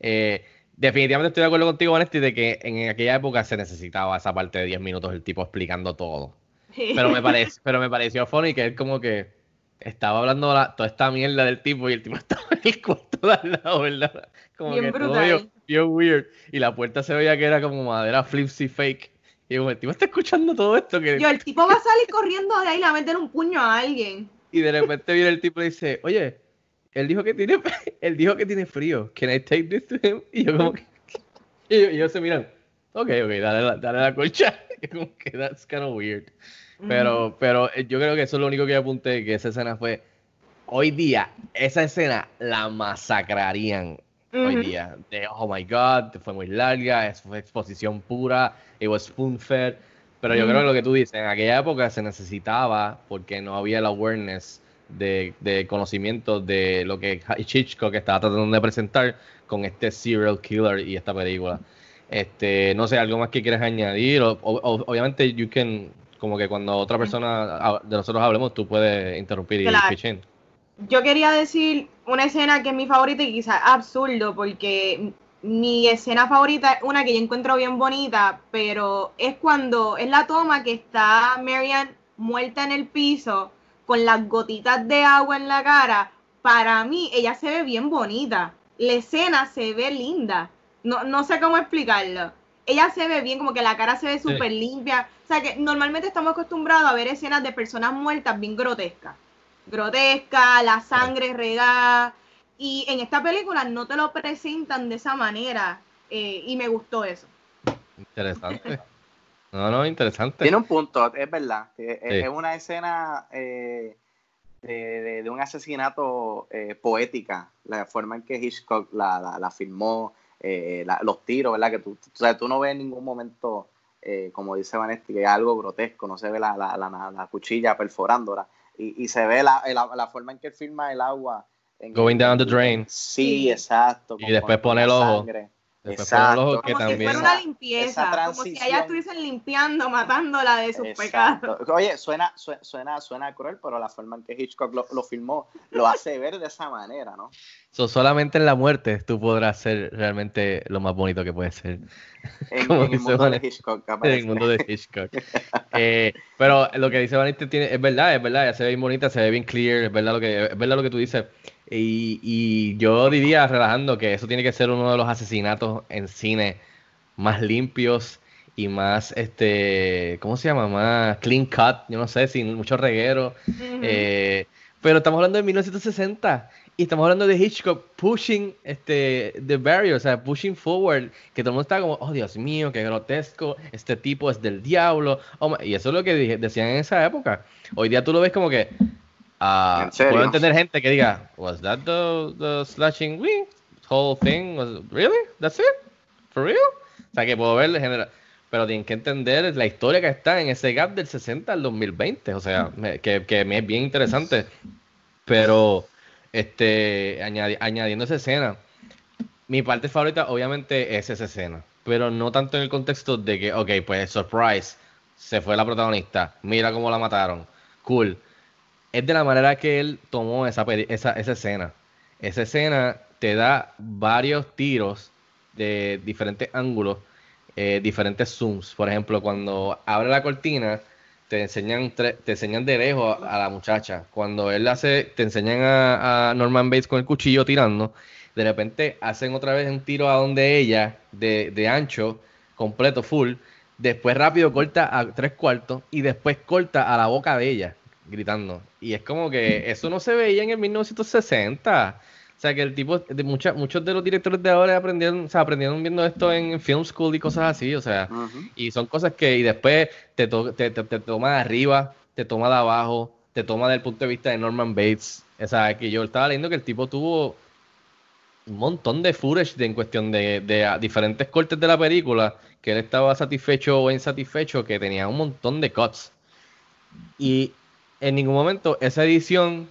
Eh, definitivamente estoy de acuerdo contigo, Vanesti, de que en aquella época se necesitaba esa parte de 10 minutos el tipo explicando todo. Pero me, parece, pero me pareció funny que él como que estaba hablando la- toda esta mierda del tipo y el tipo [LAUGHS] estaba en el cuarto de al lado, ¿verdad? Como Bien que todo brutal. bien, bien weird. Y la puerta se veía que era como madera flipsy fake. Y como el tipo está escuchando todo esto que... Yo, el tipo va a salir corriendo de ahí y le va a meter un puño a alguien. Y de repente viene el tipo y dice, oye, él dijo que tiene, [LAUGHS] él dijo que tiene frío. Can I take this to him? Y yo como que, y yo, y ellos se miran, ok, ok, dale, la- dale la colcha. [LAUGHS] Y como que that's kind of weird. Pero, pero eh, yo creo que eso es lo único que yo apunté, que esa escena fue, hoy día, esa escena la masacrarían hoy día. De, oh my God, fue muy larga, fue exposición pura, it was spoon fed. Pero yo creo que lo que tú dices, en aquella época se necesitaba porque no había el awareness de, de conocimiento de lo que Hitchcock estaba tratando de presentar con este serial killer y esta película. Este, no sé, algo más que quieras añadir. O- o- obviamente, you can, como que cuando otra persona de nosotros hablemos, tú puedes interrumpir y Claro. pitch in. Yo quería decir una escena que es mi favorita y quizás absurdo, porque mi escena favorita es una que yo encuentro bien bonita, pero es cuando es la toma que está Marianne muerta en el piso con las gotitas de agua en la cara. Para mí, ella se ve bien bonita. La escena se ve linda. No, no sé cómo explicarlo. Ella se ve bien, como que la cara se ve súper limpia. O sea que normalmente estamos acostumbrados a ver escenas de personas muertas bien grotescas grotesca, la sangre regada. Y en esta película no te lo presentan de esa manera. eh, y me gustó eso. Interesante. No, no, interesante. Tiene un punto, es verdad. Es, Sí. es una escena eh, de, de- de un asesinato eh, poética, la forma en que Hitchcock la, la, la filmó, eh, la- los tiros, ¿verdad? Que tú, tú, o sea, tú no ves en ningún momento, eh, como dice Vanetti, que es algo grotesco, no se ve la, la, la, la cuchilla perforándola. Y, y se ve la, la, la forma en que él filma el agua. en- Going down the drain. Sí, exacto. Y después pone el ojo. sangre. Exacto. que Como si también. fuera una limpieza. Como si allá estuviesen limpiando, matándola de sus pecados. Exacto. Oye, suena, sue- suena, suena cruel, pero la forma en que Hitchcock lo, lo filmó lo hace ver de esa manera, ¿no? So, solamente en la muerte tú podrás ser realmente lo más bonito que puedes ser. En, en el mundo de. Hitchcock. En el mundo de Hitchcock. Eh, pero lo que dice Vanessa tiene, es verdad, es verdad, ella se ve bien bonita, se ve bien clear, es verdad lo que, es verdad lo que tú dices. Y, y yo diría, relajando, que eso tiene que ser uno de los asesinatos en cine más limpios y más, este, ¿cómo se llama? Más clean cut, yo no sé, sin mucho reguero. Eh, pero estamos hablando de 1960 y estamos hablando de Hitchcock pushing este the barrier, o sea, pushing forward, que todo el mundo está como, oh Dios mío, qué grotesco, este tipo es del diablo. Oh, y eso es lo que dije- decían en esa época. Hoy día tú lo ves como que ah, ¿En serio? puedo entender gente que diga, was that the, the slashing wing? Whole thing was really? That's it? For real? O sea, que puedo ver general pero tienen que entender la historia que está en ese gap del 60 al 2020, o sea, me- que, que me es bien interesante. Pero, este, añadi- añadiendo esa escena, mi parte favorita obviamente es esa escena, pero no tanto en el contexto de que, ok, pues surprise, se fue la protagonista, mira cómo la mataron, cool. Es de la manera que él tomó esa, esa, esa escena. Esa escena te da varios tiros de diferentes ángulos, eh, diferentes zooms. Por ejemplo, cuando abre la cortina, te enseñan, te enseñan de lejos a, a la muchacha. Cuando él hace, te enseñan a, a Norman Bates con el cuchillo tirando. De repente hacen otra vez un tiro a donde ella, de, de ancho, completo, full. Después rápido corta a tres cuartos y después corta a la boca de ella, gritando. Y es como que eso no se veía en el 1960. O sea, que el tipo, de mucha, muchos de los directores de ahora aprendieron, o sea, aprendieron viendo esto en film school y cosas así, o sea, y son cosas que, y después te, to- te, te, te toma de arriba, te toma de abajo, te toma del punto de vista de Norman Bates. O sea, que yo estaba leyendo que el tipo tuvo un montón de footage de, en cuestión de, de ah, diferentes cortes de la película, que él estaba satisfecho o insatisfecho, que tenía un montón de cuts. Y en ningún momento esa edición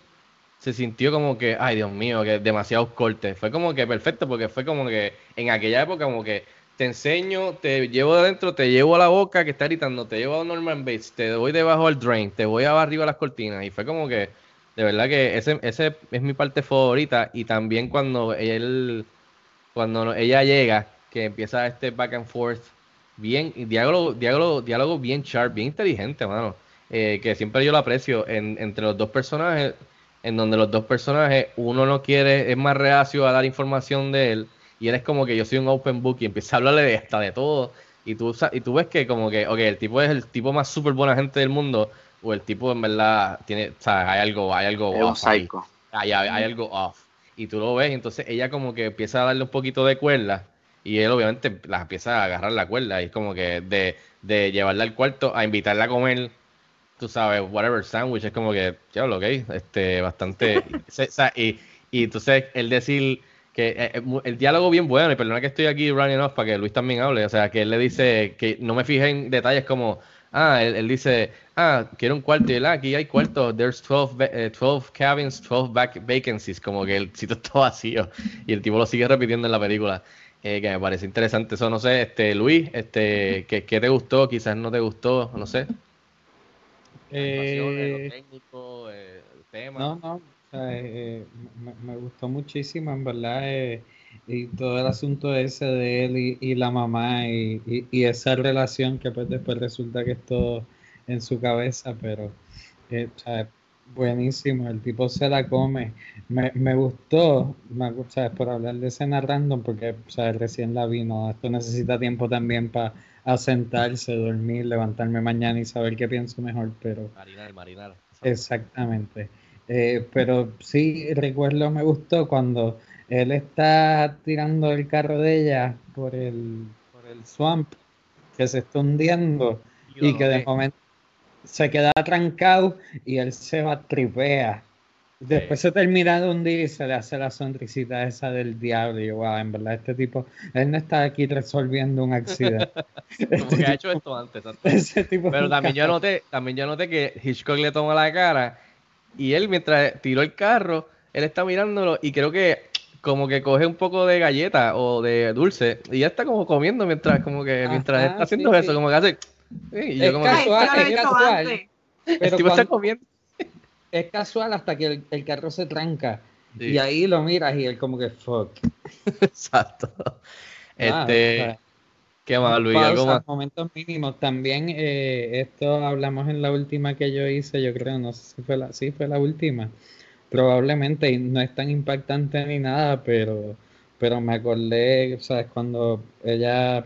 se sintió como que, ay Dios mío, que demasiados cortes. Fue como que perfecto, porque fue como que en aquella época como que te enseño, te llevo de adentro, te llevo a la boca que está gritando, te llevo a Norman Bates, te voy debajo al drain, te voy arriba a las cortinas. Y fue como que, de verdad que ese, ese es mi parte favorita. Y también cuando él, cuando ella llega, que empieza este back and forth, bien, diálogo, diálogo, diálogo bien sharp, bien inteligente, mano. Eh, que siempre yo lo aprecio en- entre los dos personajes, en donde los dos personajes, uno no quiere, es más reacio a dar información de él, y él es como que yo soy un open book y empieza a hablarle de hasta de todo, y tú, y tú ves que como que, ok, el tipo es el tipo más súper buena gente del mundo, o el tipo en verdad tiene, o sea, hay algo, hay algo Es off psycho. Hay, hay- hay algo off. Y tú lo ves, y entonces ella como que empieza a darle un poquito de cuerda, y él obviamente la empieza a agarrar la cuerda, y es como que de, de llevarla al cuarto a invitarla a comer, tú sabes, whatever sandwich, es como que, ya lo que este, bastante, [LAUGHS] se- o sea, y, y entonces el decir que eh, eh, el diálogo bien bueno, y perdona que estoy aquí running off para que Luis también hable, o sea, que él le dice que no me fijé en detalles como, ah, él, él dice, ah, quiero un cuarto, y él, ah, aquí hay cuartos, there's 12, va- eh, 12 cabins, 12 back vacancies, como que el sitio [LAUGHS] está vacío, y el tipo lo sigue repitiendo en la película. eh, que me parece interesante eso, no sé, este Luis, este, ¿qué, qué te gustó? Quizás no te gustó, no sé. Lo Eh, técnico, eh, el tema. No, no, o sea, eh, me, me gustó muchísimo, en verdad, eh, y todo el asunto ese de él y, y la mamá y, y- y esa relación que pues después resulta que es todo en su cabeza, pero, eh, o sea, buenísimo, el tipo se la come. Me, me gustó, me, ¿sabes? por hablar de escena random, porque o sea, recién la vi, ¿no? Esto necesita tiempo también para asentarse, dormir, levantarme mañana y saber qué pienso mejor, pero... Marinar, marinar. Exactamente. Eh, pero sí, recuerdo, me gustó cuando él está tirando el carro de ella por el, por el swamp que se está hundiendo Y que de momento se queda trancado y él se va tripea. Después se termina de hundir y se le hace la sonrisita esa del diablo. Y yo, wow, en verdad, este tipo, él no está aquí resolviendo un accidente. [LAUGHS] Como que ha hecho esto antes. exacto. [LAUGHS] Ese tipo Pero también yo noté, también yo noté que Hitchcock le toma la cara y él mientras tiró el carro, él está mirándolo y creo que como que coge un poco de galleta o de dulce y ya está como comiendo mientras como que mientras Ajá, está haciendo sí, eso, sí. como que hace sí, y yo Es como que antes. el Pero tipo está comiendo. Es casual hasta que el, el carro se tranca. Sí. Y ahí lo miras y él como que fuck. [LAUGHS] Exacto. Ah, Este, o sea, ¿qué más, Luis? ¿Algo pausas, más? momentos mínimos. También eh, esto hablamos en la última que yo hice, yo creo, no sé si fue la, sí fue la última. Probablemente y no es tan impactante ni nada, pero, pero me acordé, ¿sabes? Cuando ella,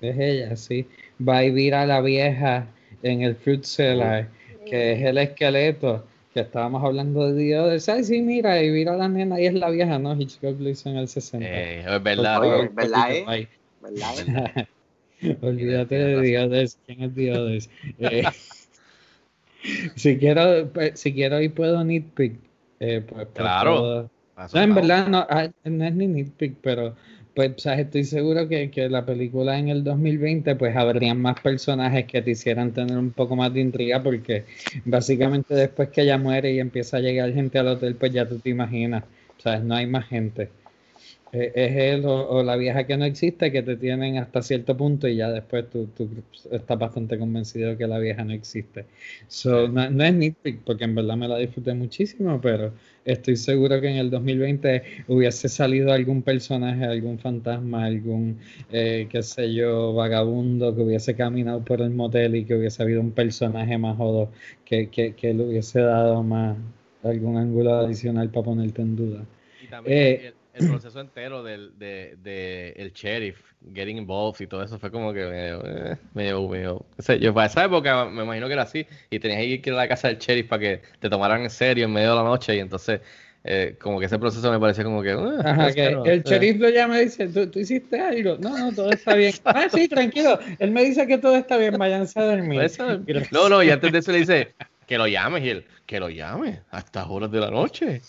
es ella, sí, va y vira a la vieja en el fruit cellar, que es el esqueleto, que estábamos hablando de Dios, ay sí, mira, y vira a la nena y es la vieja, ¿no? Hitchcock lo hizo en el 60. Eh, es verdad. Oye. ¿verdad, eh? ¿Verdad? [LAUGHS] Olvídate Tienes de. Diodes. ¿Quién es Diodes? [LAUGHS] Eh, [LAUGHS] si quiero, pues, si quiero y puedo nitpick, eh, pues, pues Claro. puedo- Pasó, No, en verdad no, ah, no es ni nitpick, pero pues o sea, estoy seguro que, que la película en el 2020 pues habrían más personajes que te hicieran tener un poco más de intriga porque básicamente después que ella muere y empieza a llegar gente al hotel pues ya tú te imaginas, ¿sabes? No hay más gente. Eh, es él o, o la vieja que no existe que te tienen hasta cierto punto y ya después tú, tú estás bastante convencido que la vieja no existe. So, no, no es nitpick porque en verdad me la disfruté muchísimo, pero estoy seguro que en el 2020 hubiese salido algún personaje, algún fantasma, algún, eh, qué sé yo, vagabundo que hubiese caminado por el motel y que hubiese habido un personaje más jodo que, que, que le hubiese dado más algún ángulo adicional para ponerte en duda. Y también Eh, el, proceso entero del de, de el sheriff getting involved y todo eso fue como que medio, eh, medio, medio- o sea, yo para esa época me imagino que era así y tenías que ir a la casa del sheriff para que te tomaran en serio en medio de la noche y entonces eh, como que ese proceso me parecía como que... uh, Ajá, que claro, el sheriff lo llama y dice, ¿Tú, tú hiciste algo. No, no, todo está bien. [LAUGHS] Ah, sí, tranquilo. Él me dice que todo está bien, váyanse a dormir. Eso- lo- No, no, y antes de eso le dice que lo llames y él, que lo llame a estas horas de la noche,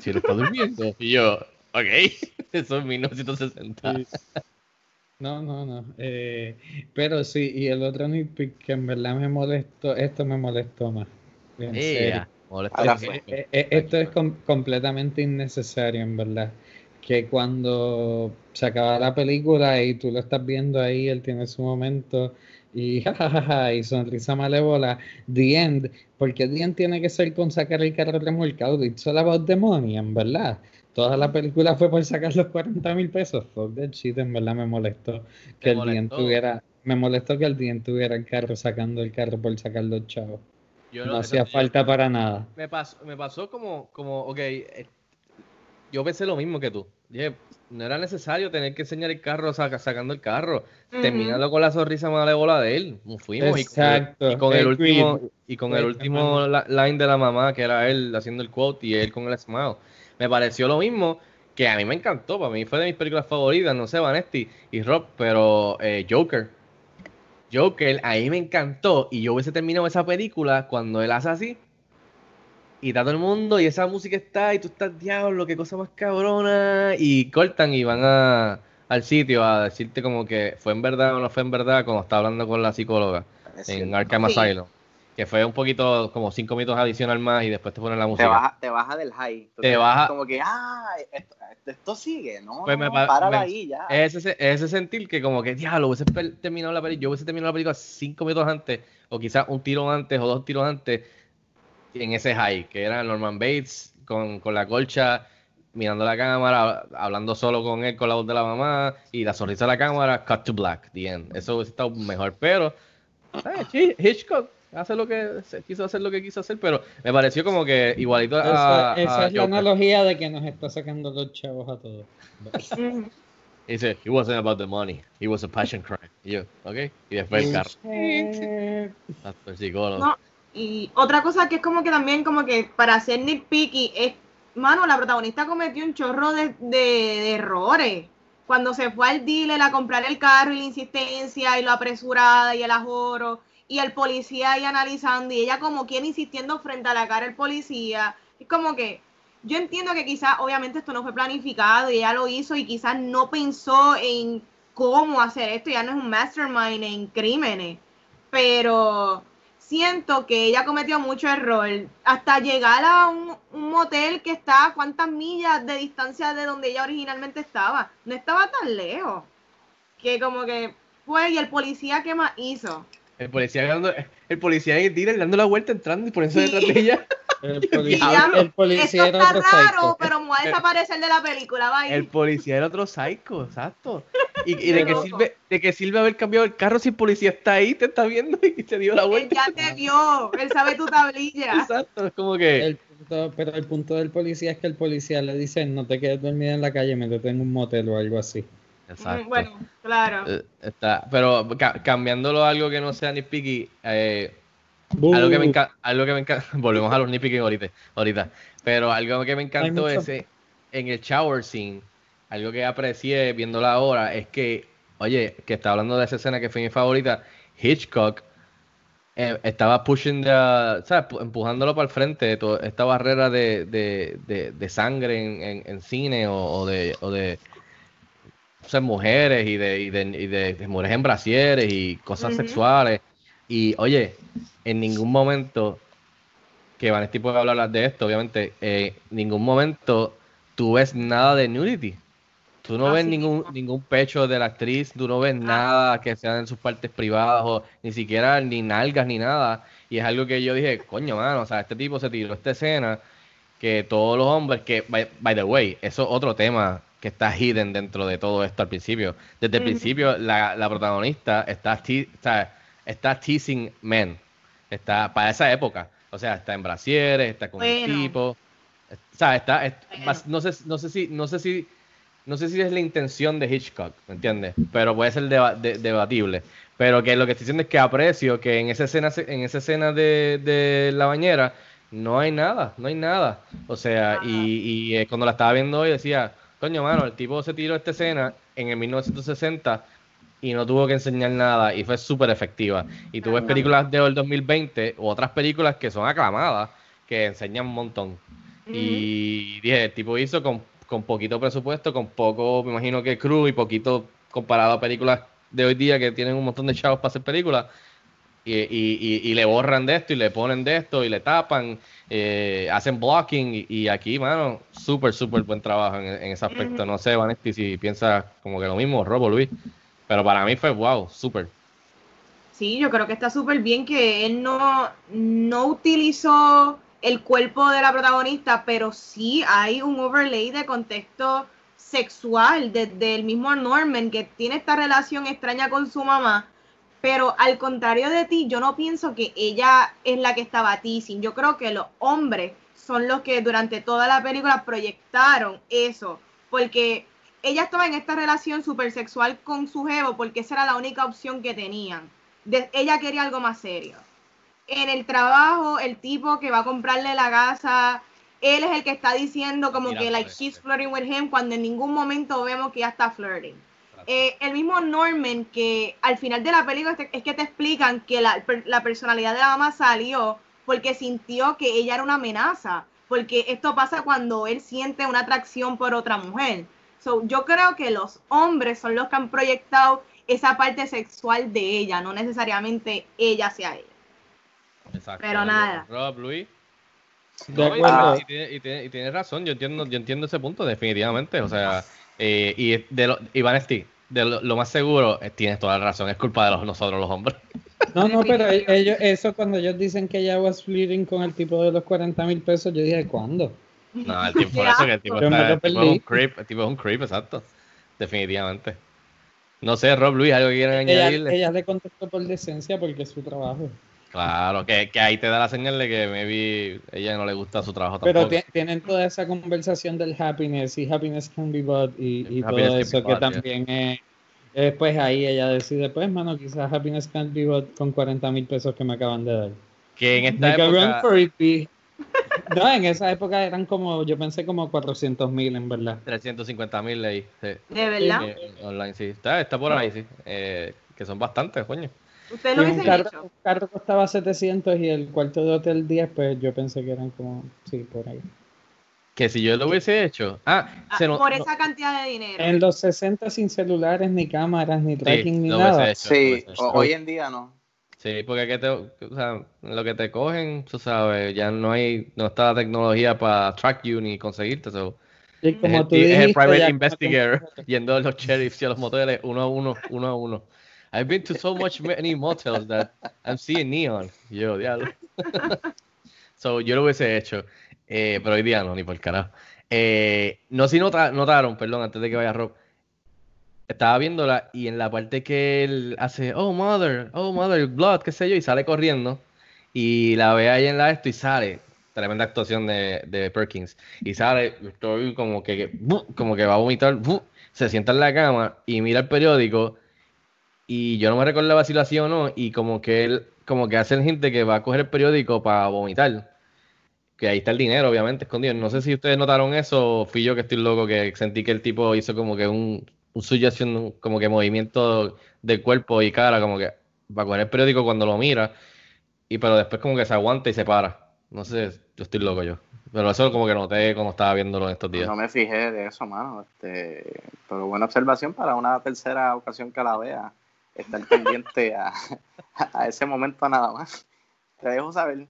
si él está durmiendo. Y yo, ok, [LAUGHS] eso es 1960. Sí. No, no, no. Eh, pero sí, y el otro nitpick que en verdad me molestó, esto me molestó más. En Ea, serio. Eh, eh, esto es com- completamente innecesario, en verdad. Que cuando se acaba la película y tú lo estás viendo ahí, él tiene su momento y [LAUGHS] jajajaja y sonrisa malévola, The End, porque The End tiene que ser con sacar el carro remolcado, it's all about the money, en verdad. Toda la película fue por sacar los 40 mil pesos. Fuck that shit, en verdad me molestó que ¿Te el molestó? tuviera, me molestó que el End tuviera el carro sacando el carro por sacar los chavos. Yo No no- hacía yo- falta para nada. Me pasó, me pasó como, como, ok, eh, yo pensé lo mismo que tú. Dije, no era necesario tener que enseñar el carro saca- sacando el carro, terminando con la sonrisa malévola de él. Nos fuimos y con el- Exacto, y con el, agreed. último, y con el último la- line de la mamá, que era él haciendo el quote y él con el smile. Me pareció lo mismo que a mí me encantó, para mí fue de mis películas favoritas, no sé, Vanesti y Rob, pero eh, Joker. Joker, a mí me encantó y yo hubiese terminado esa película cuando él hace así y está todo el mundo y esa música está y tú estás, diablo, qué cosa más cabrona y cortan y van a, al sitio a decirte como que fue en verdad o no fue en verdad cuando está hablando con la psicóloga Es en cierto. Arkham Sí. Que fue un poquito, como cinco minutos adicional más y después te ponen la Te música. baja, te baja del high. Te te baja- Como que, ah, esto, esto, sigue. No, Pues me no, pa- párala me- ahí ya. Es ese, es ese sentir que como que, diablo, hubiese terminado la película, yo hubiese terminado la película cinco minutos antes, o quizás un tiro antes o dos tiros antes, en ese high, que era Norman Bates con, con la colcha, mirando la cámara, hablando solo con él, con la voz de la mamá, y la sonrisa de la cámara, cut to black, the end. Eso hubiese estado mejor, pero, ¿sabes? Hi- Hitchcock hace lo que, quiso hacer lo que quiso hacer, pero me pareció como que igualito a, Esa, a es la Joker. analogía de que nos está sacando los chavos a todos. [LAUGHS] Dice, it wasn't about the money, it was a passion crime. Y yo, ok. Y después el carro. Hasta el psicólogo. No, y otra cosa que es como que también como que para hacer nitpicky es, mano, la protagonista cometió un chorro de, de- de errores. Cuando se fue al dealer a comprar el carro y la insistencia y lo apresurada y el ajoro y el policía ahí analizando y ella como quien insistiendo frente a la cara del policía. Es como que yo entiendo que quizás obviamente esto no fue planificado y ella lo hizo y quizás no pensó en cómo hacer esto, ya no es un mastermind en crímenes, pero siento que ella cometió mucho error hasta llegar a un, un motel que está a cuántas millas de distancia de donde ella originalmente estaba. No estaba tan lejos. Que como que fue y el policía qué más hizo. El policía dando, el policía en el dealer dando la vuelta entrando y poniéndose Sí. detrás de ella. el, [LAUGHS] policía, ya, el policía Esto era está otro raro, psycho. pero me voy a desaparecer de la película, bye. El policía era otro psycho, exacto. Y, y de, qué sirve, de qué sirve haber cambiado el carro si el policía está ahí, te está viendo [LAUGHS] y te dio la Él vuelta. ya te vio, él sabe tu tablilla. Exacto, es como que. El punto- pero el punto del policía es que el policía le dice no te quedes dormida en la calle, métete en un motel o algo así. Exacto. Bueno, claro. Eh, está, pero ca- cambiándolo a algo que no sea nitpicky, eh, algo que me encanta, algo que me encanta, [LAUGHS] volvemos a los nitpicky ahorita, ahorita, pero algo que me encantó es eh, en el shower scene, algo que aprecié viéndola ahora es que, oye, que está hablando de esa escena que fue mi favorita, Hitchcock eh, estaba pushing the, ¿sabes? Pu- empujándolo para el frente, to- esta barrera de, de, de, de sangre en, en, en cine o, o de, o de sea, mujeres y de, y de, y de- de mujeres en brasieres y cosas sexuales. Y oye, en ningún momento que Vanesti puede hablar de esto, obviamente, en ningún momento tú ves nada de nudity. Tú no ves Así ningún, ningún pecho de la actriz, tú no ves nada que sea en sus partes privadas, o ni siquiera ni nalgas ni nada. Y es algo que yo dije, coño, mano, o sea, este tipo se tiró esta escena que todos los hombres, que, by, by the way, eso es otro tema que está hidden dentro de todo esto al principio. Desde el principio, la, la protagonista está, te- sea, está teasing men. Está para esa época. O sea, está en brasieres, está con el Bueno. tipo. O sea, está, Bueno. no sé, no sé si, no sé si, no sé si es la intención de Hitchcock, ¿me entiendes? Pero puede ser deba- de- debatible. Pero que lo que estoy diciendo es que aprecio que en esa escena, en esa escena de, de la bañera, no hay nada, no hay nada. O sea, y, y eh, cuando la estaba viendo hoy decía, coño, mano, el tipo se tiró esta escena en el 1960 y no tuvo que enseñar nada y fue súper efectiva. Y tú ves películas de hoy 2020 u otras películas que son aclamadas, que enseñan un montón. Y dije, el tipo hizo con, con poquito presupuesto, con poco, me imagino que crew y poquito comparado a películas de hoy día que tienen un montón de chavos para hacer películas. Y, y, le borran de esto y le ponen de esto y le tapan, eh, hacen blocking y, y aquí, mano, súper, súper buen trabajo en, en ese aspecto. No sé, Vanetti, si piensas como que lo mismo, Robo Luis, pero para mí fue wow, súper. Sí, yo creo que está súper bien que él no, no utilizó el cuerpo de la protagonista, pero sí hay un overlay de contexto sexual desde el mismo Norman que tiene esta relación extraña con su mamá, pero al contrario de ti, yo no pienso que ella es la que estaba teasing, yo creo que los hombres son los que durante toda la película proyectaron eso, porque ella estaba en esta relación súper sexual con su jevo porque esa era la única opción que tenían. De- ella quería algo más serio. En el trabajo, el tipo que va a comprarle la casa, él es el que está diciendo como Mira que like eso. she's flirting with him cuando en ningún momento vemos que ella está flirting. Eh, el mismo Norman que al final de la película es que te explican que la, la personalidad de la mamá salió porque sintió que ella era una amenaza, porque esto pasa cuando él siente una atracción por otra mujer. So, yo creo que los hombres son los que han proyectado esa parte sexual de ella, no necesariamente ella hacia ella. Exacto. Pero nada. Rob, Luis. No, y, acuerdo. y tiene, y tiene- y tiene razón, yo entiendo, yo entiendo ese punto, definitivamente. O sea, eh, y de lo, Iván Esti, de lo, lo más seguro, eh, tienes toda la razón, es culpa de los, nosotros los hombres. [LAUGHS] No, no, pero e- ellos, eso cuando ellos dicen que ella was flirting con el tipo de los 40 mil pesos, yo dije, ¿cuándo? No, el tipo, eso que el tipo, Yo me está- lo el tipo es un creep, el tipo es un creep, exacto. Definitivamente. No sé, Rob, Luis, algo que quieran Ella, añadirle. ella le contestó por decencia porque es su trabajo. Claro, que, que ahí te da la señal de que maybe ella no le gusta su trabajo Pero tampoco. ti- tienen toda esa conversación del happiness y happiness can be bought y, y todo eso que bought, yeah. también es. eh, pues ahí ella decide, pues, mano, quizás happiness can be bought con 40 mil pesos que me acaban de dar. Que en esta Make a run época, for it, B. No, en esa época eran como, yo pensé como 400 mil en verdad. 350 mil leí. sí. ¿De verdad? Eh, online, sí. Está, está por ahí, sí. Eh, que son bastantes, coño. ¿Ustedes lo Y un hubiesen carro, hecho? un carro costaba 700 y el cuarto de hotel 10, pues yo pensé que eran como, sí, por ahí. Que si yo lo hubiese hecho. Ah, Ah, se no- por no- esa cantidad de dinero. En los 60 sin celulares, ni cámaras, ni tracking, ni lo hubiese nada. hecho, Sí, hoy en día no. Sí, porque que te, o sea, lo que te cogen, tú sabes, ya no hay, no está la tecnología para track you ni conseguirte. So, Y es, el, tú es el dijiste, private investigator [LAUGHS] yendo a los sheriffs y a los moteles uno a uno, uno a uno. I've been to so much many motels that I'm seeing neon. Yo, diablo. [LAUGHS] so, yo lo hubiese hecho, eh, pero hoy día no, ni por carajo. Eh, no si nota- notaron, perdón, antes de que vaya Rob. Estaba viéndola y en la parte que él hace, oh mother, oh mother, blood, qué sé yo, y sale corriendo y la ve ahí en la esto y sale. Tremenda actuación de, de Perkins. Y sale, estoy como que, como que va a vomitar, se sienta en la cama y mira el periódico y yo no me recordaba si lo hacía o no y como que él, como que hace el gente que va a coger el periódico para vomitar. Que ahí está el dinero, obviamente, escondido. No sé si ustedes notaron eso o fui yo que estoy loco, que sentí que el tipo hizo como que un, un un- como que movimiento del cuerpo y cara, como que va a coger el periódico cuando lo mira, y pero después como que se aguanta y se para. No sé, yo estoy loco yo. Pero eso como que noté cuando estaba viéndolo en estos días. No me fijé de eso, mano. Este, pero buena observación para una tercera ocasión que la vea. Estar pendiente a, a ese momento nada más. Te dejo saber.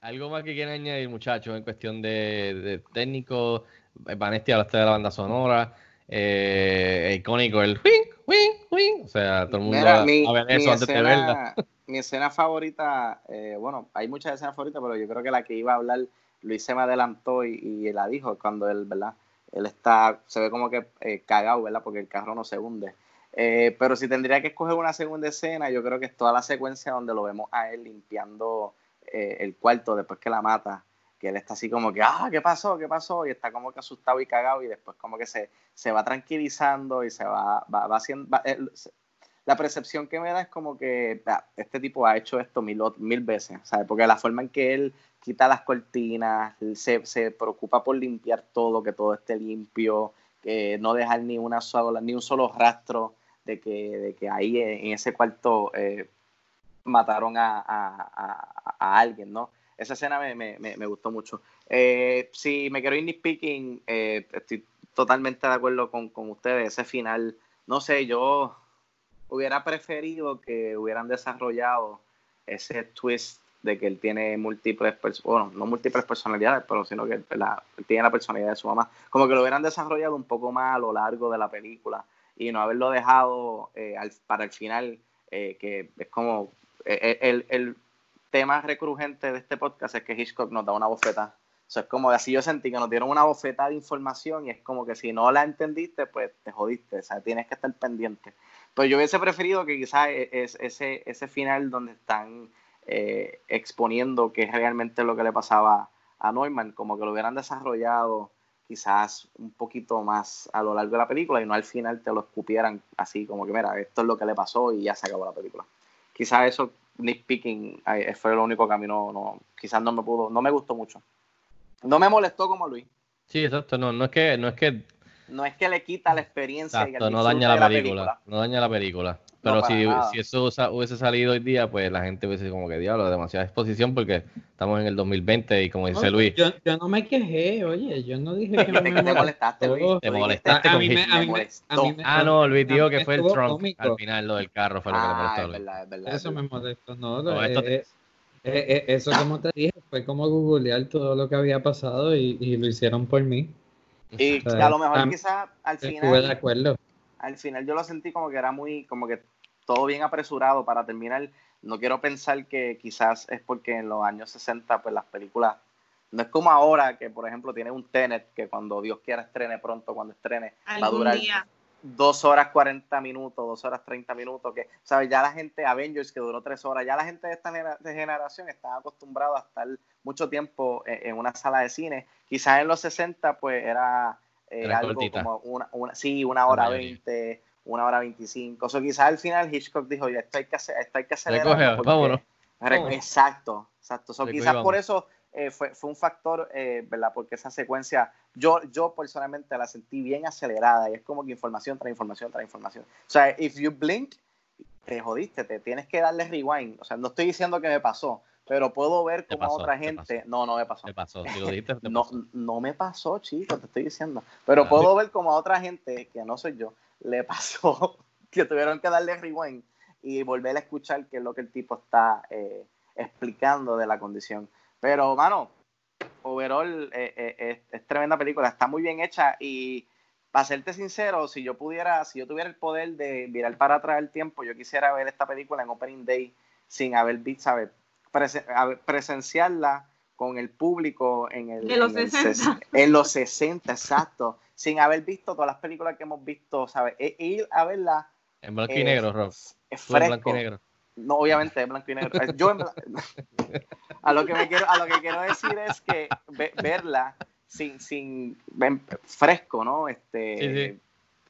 Algo más que quieran añadir, muchachos, en cuestión de, de técnico. Vanesti hablaste de la banda sonora. Eh, icónico el wing, wing, wing. O sea, todo el mundo Mira, va mi, a ver mi eso antes de verla. escena, mi escena favorita, eh, bueno, hay muchas escenas favoritas, pero yo creo que la que iba a hablar, Luis se me adelantó y, y la dijo cuando él, ¿verdad? Él está, se ve como que eh, cagado, ¿verdad? Porque el carro no se hunde. Eh, pero si tendría que escoger una segunda escena, yo creo que es toda la secuencia donde lo vemos a él limpiando eh, el cuarto después que la mata, que él está así como que, ah, ¿qué pasó? ¿Qué pasó? Y está como que asustado y cagado y después como que se, se va tranquilizando y se va, va, haciendo... se- la percepción que me da es como que ah, este tipo ha hecho esto mil, mil veces, ¿sabes? Porque la forma en que él quita las cortinas, se, se preocupa por limpiar todo, que todo esté limpio, que no dejar ni una sola, ni un solo rastro de que, de que ahí en ese cuarto eh, mataron a, a- a- alguien, ¿no? Esa escena me, me- me- gustó mucho. Eh, si me quiero ir nitpicking, eh, estoy totalmente de acuerdo con, con ustedes. Ese final, no sé, yo hubiera preferido que hubieran desarrollado ese twist de que él tiene múltiples, bueno, no múltiples personalidades, pero sino que la- tiene la personalidad de su mamá. Como que lo hubieran desarrollado un poco más a lo largo de la película y no haberlo dejado eh, para el final, eh, que es como eh, el, el tema recurrente de este podcast es que Hitchcock nos da una bofeta. O sea, es como así yo sentí que nos dieron una bofeta de información y es como que si no la entendiste, pues te jodiste. O sea, tienes que estar pendiente. Pero yo hubiese preferido que quizás e- es, ese, ese final donde están eh, exponiendo qué es realmente lo que le pasaba a Neumann, como que lo hubieran desarrollado quizás un poquito más a lo largo de la película y no al final te lo escupieran así como que mira, esto es lo que le pasó y ya se acabó la película. Quizás eso, nitpicking, eh, fue lo único que a mí no, no, quizás no me pudo, no me gustó mucho. No me molestó como Luis. Sí, exacto. No, no es que, no es que No es que le quita la experiencia y el Exacto, no disfrute daña la de película, no daña la película. Pero No, si, si eso hubiese salido hoy día, pues la gente hubiese como que diablo, demasiada exposición porque estamos en el 2020 y como dice No, Luis, Yo, yo no me quejé, oye, yo no dije [LAUGHS] que no me Te molestaste, Luis. te molestaste a con mí me- a mí me- a mí me- Ah, no, Luis dijo que me fue el Trump. cómico. Al final lo del carro fue lo que le Ah, molestó es verdad, es verdad. Eso me molestó, no, No, eh, te- eh, eh, eso como te dije, fue como googlear todo lo que había pasado y, y lo hicieron por mí. Y O sea, a lo mejor quizás al Estuve de final, acuerdo. Al final yo lo sentí como que era muy, como que todo bien apresurado para terminar. No quiero pensar que quizás es porque en los años 60 pues las películas no es como ahora que por ejemplo tiene un Tenet que cuando Dios quiera estrene pronto, cuando estrene va a durar día. dos horas 40 minutos, dos horas 30 minutos, que, ¿sabes? Ya la gente, Avengers, que duró tres horas, ya la gente de esta genera- de generación está acostumbrada a estar mucho tiempo en, en una sala de cine. Quizás en los 60, pues era, eh, algo cortita. como una, una, sí, una hora. 20, una hora 25. O sea, quizás al final Hitchcock dijo, ya, esto hay que, hacer, esto hay que acelerar. Recoge, vámonos. Exacto, exacto. So, Recoge, quizás por eso eh, fue, fue un factor, eh, ¿verdad? Porque esa secuencia, yo, yo personalmente la sentí bien acelerada y es como que información tras información tras información. O sea, if you blink, te jodiste, te tienes que darle rewind. O sea, no estoy diciendo que me pasó, pero puedo ver Te cómo a pasó, otra te gente. No, no me pasó. Te pasó, si lo dijiste, te [LAUGHS] No, pasó. no me pasó, chico, te estoy diciendo. Pero Ah, puedo ver como a otra gente, que no soy yo, le [LAUGHS] pasó que tuvieron que darle rewind y volver a escuchar qué es lo que el tipo está eh, explicando de la condición. Pero, mano, overall eh, eh, es, es tremenda película, está muy bien hecha y para serte sincero, si yo pudiera, si yo tuviera el poder de virar para atrás el tiempo, yo quisiera ver esta película en Opening Day sin haber visto, ¿sabes? Presen- presenciarla con el público en el De los en el 60. ses- en los 60, exacto, sin haber visto todas las películas que hemos visto, ¿sabes? E- e ir a verla En blanco y eh, negro, Rob. es en fresco. blanco y negro. No, obviamente, en blanco y negro. Eh, Yo en bla- [LAUGHS] a lo que me quiero, a lo que quiero decir es que ve- verla sin, sin fresco, ¿no? Este Sí, sí.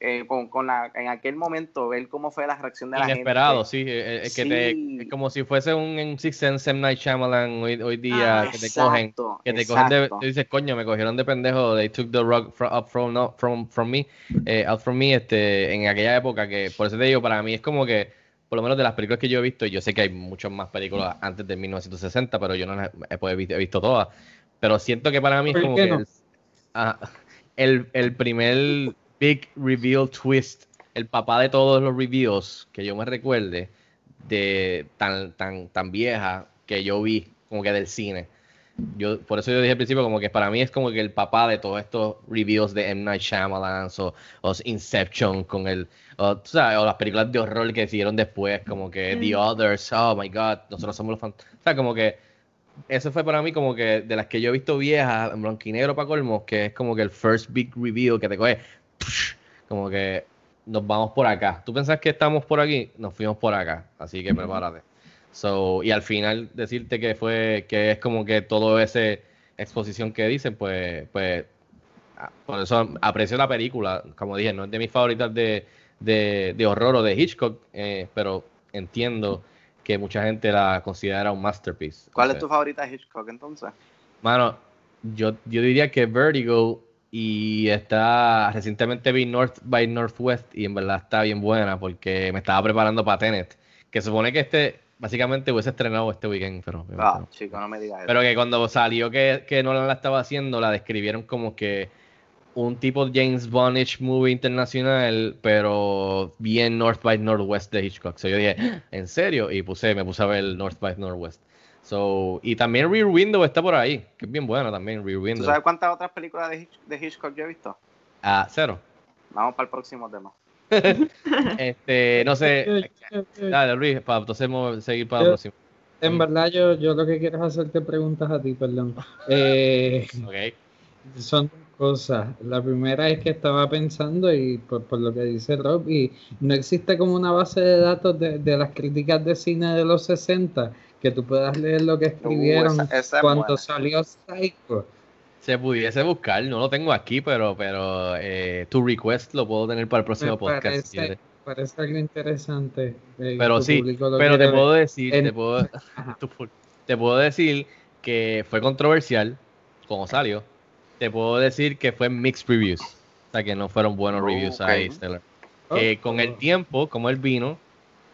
Eh, con, con la, en aquel momento, ver cómo fue la reacción de la Inesperado, gente. sí. eh, eh, que te, Sí. es como si fuese un, un Six Sense M. Night Shyamalan hoy, hoy día, Ah, que te cogen. Que te cogen de, tú dices, coño, me cogieron de pendejo, they took the rug fro- up from, no, from, from me, eh, out from me, este, en aquella época, que por eso te digo, para mí es como que, por lo menos de las películas que yo he visto, y yo sé que hay muchas más películas antes de 1960, pero yo no las he, he visto, he visto todas, pero siento que para mí es ¿Por como que no? el, ajá, el, el primer big reveal twist, el papá de todos los reveals que yo me recuerde, de tan, tan, tan vieja que yo vi, como que del cine. Yo, por eso yo dije al principio como que para mí es como que el papá de todos estos reviews de M. Night Shyamalan o, o Inception con el, o, tú sabes, o las películas de horror que hicieron después, como que The Others, oh my god, nosotros somos los fans. O sea, como que eso fue para mí como que de las que yo he visto viejas, en blanco y negro para colmo, que es como que el first big reveal que te coge, como que nos vamos por acá. ¿Tú pensás que estamos por aquí? Nos fuimos por acá, así que prepárate. So, y al final decirte que fue, que es como que todo ese exposición que dicen, pues, pues, ah, por eso aprecio la película, como dije, no es de mis favoritas de, de, de horror o de Hitchcock, eh, pero entiendo que mucha gente la considera un masterpiece. ¿Cuál es tu favorita de Hitchcock entonces? Mano, yo, yo diría que Vertigo y está recientemente vi North by Northwest y en verdad está bien buena porque me estaba preparando para Tenet, que supone que este básicamente hubiese estrenado este weekend, pero, Ah, chico, no me digas eso. pero que cuando salió que, que Nolan la estaba haciendo, la describieron como que un tipo James Bondish movie internacional, pero bien North by Northwest de Hitchcock. So yo dije, "Ah, ¿en serio? Y puse, me puse a ver North by Northwest. So, y también Rear Window está por ahí, que es bien buena también, Rear ¿Tú Window. sabes cuántas otras películas de, Hitch- de Hitchcock yo he visto? Ah, cero. Vamos para el próximo tema. [LAUGHS] Este, no sé. Dale, Luis, para entonces seguir para el próximo. En verdad, yo, yo lo que quiero es hacerte preguntas a ti, perdón. [LAUGHS] Eh, Ok. son dos cosas. La primera es que estaba pensando, y por, por lo que dice Rob, y no existe como una base de datos de, de las críticas de cine de los 60, que tú puedas leer lo que escribieron esa- esa es cuando buena. salió Psycho. Se pudiese buscar, no lo tengo aquí, pero, pero eh, tu request lo puedo tener para el próximo Me podcast. si parece, quieres. parece algo interesante. eh, Pero sí, pero te puedo decir, En- te puedo, [LAUGHS] [LAUGHS] tu pu- te puedo decir que fue controversial como salió. Te puedo decir que fue mixed reviews. O sea, que no fueron buenos Oh, reviews ok. ahí, Stellar. Que con el tiempo, como él vino,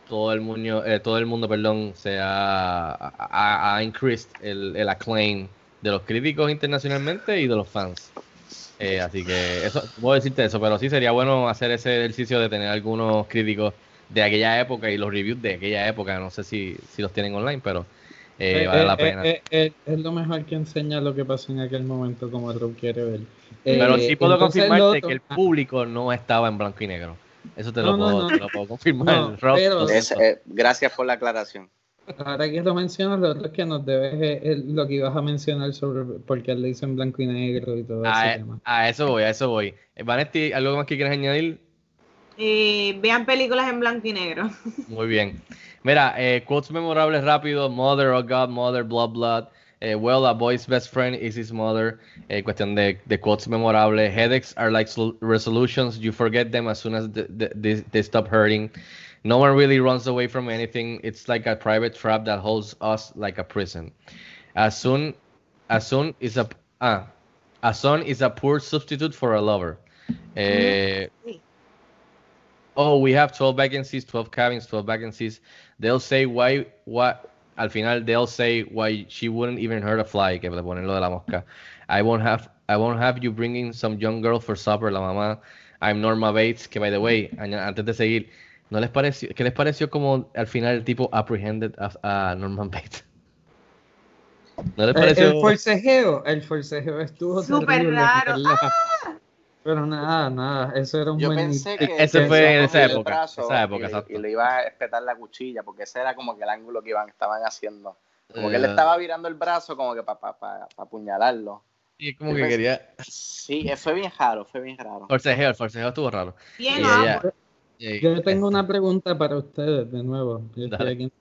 todo el mundo, eh, todo el mundo, perdón, se ha, ha, ha increased el, el acclaim de los críticos internacionalmente y de los fans. Eh, así que eso, puedo decirte eso, pero sí sería bueno hacer ese ejercicio de tener algunos críticos de aquella época y los reviews de aquella época. No sé si, si los tienen online, pero eh, Eh, vale la pena. es lo mejor que enseña lo que pasó en aquel momento, como Rob quiere ver. pero sí puedo lo confirmarte que el público no estaba en blanco y negro. Eso te, No, lo, puedo, no. te lo puedo confirmar. [LAUGHS] No, Rob, pero- Es- eh, gracias por la aclaración. Ahora que lo mencionas, lo otro es que nos debes eh, el- lo que ibas a mencionar sobre por qué le hizo en blanco y negro y todo a, ese tema. a eso voy, a eso voy. Eh, Vanetti, ¿algo más que quieras añadir? Eh, vean películas en blanco y negro. Muy bien. Mira, eh, quotes memorables rápido. Mother, oh God, mother, blood, blood. Eh, well, a boy's best friend is his mother. Eh, cuestión de, de quotes memorable. Headaches are like resolutions. You forget them as soon as the, the- they, they stop hurting. No one really runs away from anything. It's like a private trap that holds us like a prison. As soon as soon is a ah, a son is a poor substitute for a lover. Eh, oh, we have 12 vacancies, 12 cabins, 12 vacancies. They'll say why, what, al final they'll say why she wouldn't even hurt a fly, que le ponen lo de la mosca. I won't have, I won't have you bringing some young girl for supper, la mamá. I'm Norma Bates, que by the way, antes de seguir, ¿no les pareció, qué les pareció como al final el tipo apprehended a, a Norman Bates? ¿No les Eh, pareció? El forcejeo, el forcejeo estuvo Súper raro. Pero nada, nada, eso era un Yo buen pensé que Ese que fue en esa época, brazo esa época, y, le- exacto. y le iba a espetar la cuchilla, porque ese era como que el ángulo que iban, estaban haciendo. Como que él Eh, estaba virando el brazo como que para pa, pa, pa apuñalarlo. sí, como yo que pensé- quería... Sí, eh, fue bien raro, fue bien raro. Forcejeo, el forcejeo estuvo raro. Bien, Y ella- y- Yo tengo una pregunta para ustedes de nuevo. Yo estoy aquí.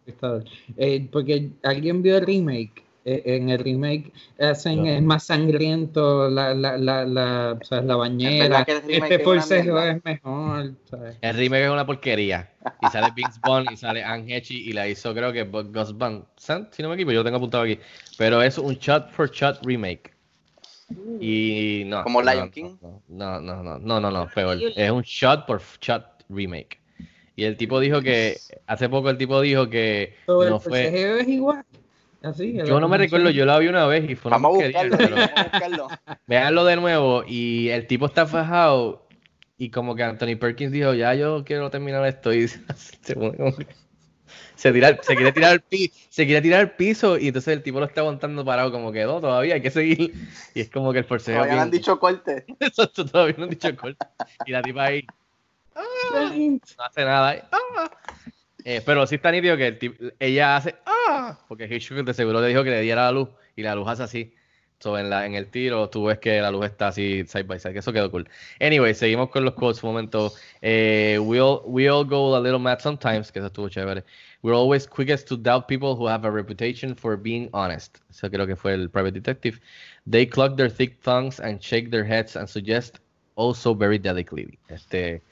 Eh, porque alguien vio el remake. Eh, en el remake hacen No. es más sangriento la, la, la, la, o sea, la bañera. que Este es una forcejeo mierda. es mejor. ¿sabes? El remake es una porquería. Y sale Vince Vaughn y sale Anne Heche y la hizo creo que Gus Van Sant, si no me equivoco, yo lo tengo apuntado aquí. Pero es un shot for shot remake. Y no. ¿Como no, Lion no, King? No, no, no, no, no, no, peor. Es un shot por shot remake. Y el tipo dijo que, hace poco el tipo dijo que Sobre no el fue... forcejeo es igual. Así, Yo no me recuerdo, yo la vi una vez y fue una Vamos a buscarlo, pero- vamos a buscarlo. [LAUGHS] Veanlo de nuevo y el tipo está fajado y como que Anthony Perkins dijo, ya yo quiero terminar esto y [LAUGHS] se, pone como que- se tira, se quiere tirar al piso, se quiere tirar al piso y entonces el tipo lo está aguantando parado como que no, todavía hay que seguir y es como que el forcejeo Todavía no han dicho corte. [LAUGHS] Exacto, todavía no han dicho corte y la tipa ahí "Ah", no hace nada ahí, "Ah". Eh, pero sí está nítido que el ella hace ¡ah! Porque Hitchcock de seguro le dijo que le diera la luz y la luz hace así. So, en el tiro tú ves que la luz está así side by side, que eso quedó cool. Anyway, seguimos con los quotes un momento. Eh, we, all, we all go a little mad sometimes, que eso estuvo chévere. We're always quickest to doubt people who have a reputation for being honest. Eso creo que fue el private detective. They cluck their thick tongues and shake their heads and suggest also very delicately. Este,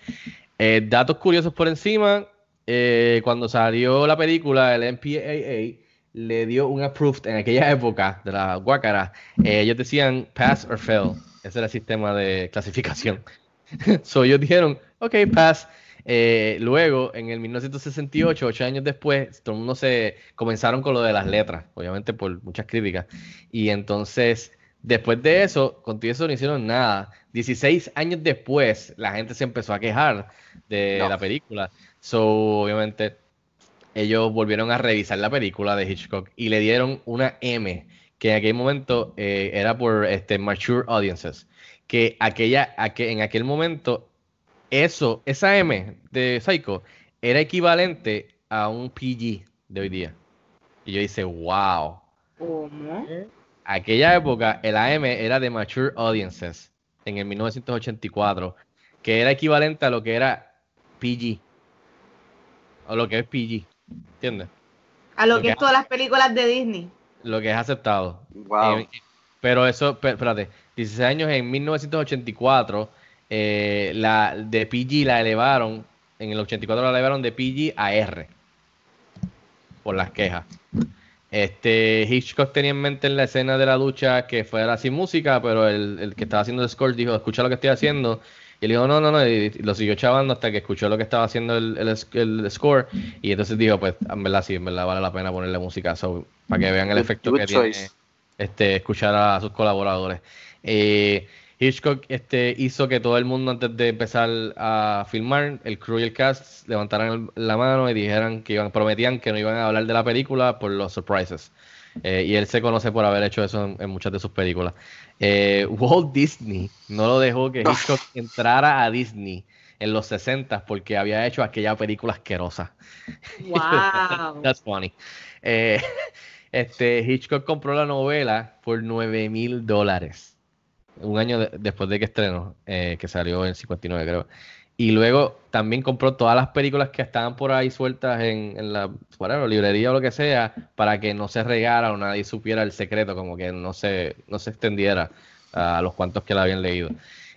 Eh, datos curiosos por encima. Eh, cuando salió la película, el MPAA le dio un approved en aquella época de la guácara. eh, ellos decían pass or fail. Ese era el sistema de clasificación. [LAUGHS] so ellos dijeron, ok, pass. Eh, luego, en el 1968, ocho años después, todo el mundo se comenzaron con lo de las letras, obviamente por muchas críticas. Y entonces, después de eso, contigo eso no hicieron nada. 16 años después, la gente se empezó a quejar de No. la película. So, obviamente, ellos volvieron a revisar la película de Hitchcock y le dieron una M, que en aquel momento eh, era por este, Mature Audiences. Que aquella, aque- en aquel momento, eso, esa M de Psycho, era equivalente a un PG de hoy día. Y yo hice, wow. ¿Cómo? Aquella época, el AM era de Mature Audiences, en el 1984, que era equivalente a lo que era PG. O lo que es PG. ¿Entiendes? A lo Lo que que es todas las películas de Disney. Lo que es aceptado. Wow. Eh, pero eso, espérate, 16 años en 1984, eh, la de PG la elevaron, en el 84 la elevaron de PG a R, por las quejas. Este, Hitchcock tenía en mente en la escena de la ducha que fuera sin música, pero el, el que estaba haciendo el score dijo, escucha lo que estoy haciendo. Y él dijo, no, no, no, y, lo siguió chavando hasta que escuchó lo que estaba haciendo el, el, el score. Y entonces dijo, pues, en verdad sí, en verdad vale la pena ponerle música, so, para que vean el Good- efecto good que choice. tiene este, escuchar a sus colaboradores. Eh, Hitchcock este, hizo que todo el mundo antes de empezar a filmar, el crew y el cast levantaran el- la mano y dijeran que iban, prometían que no iban a hablar de la película por los surprises. Eh, y él se conoce por haber hecho eso en, en muchas de sus películas. Eh, [LAUGHS] Walt Disney no lo dejó que Hitchcock entrara a Disney en los 60 porque había hecho aquella película asquerosa. Wow. [LAUGHS] That's funny. Eh, [LAUGHS] este, Hitchcock compró la novela por 9 mil dólares. Un año de- después de que estrenó, eh, que salió en 59, creo. Y luego también compró todas las películas que estaban por ahí sueltas en, en la librería o lo que sea, para que no se regara o nadie supiera el secreto, como que no se, no se extendiera a los cuantos que la habían leído.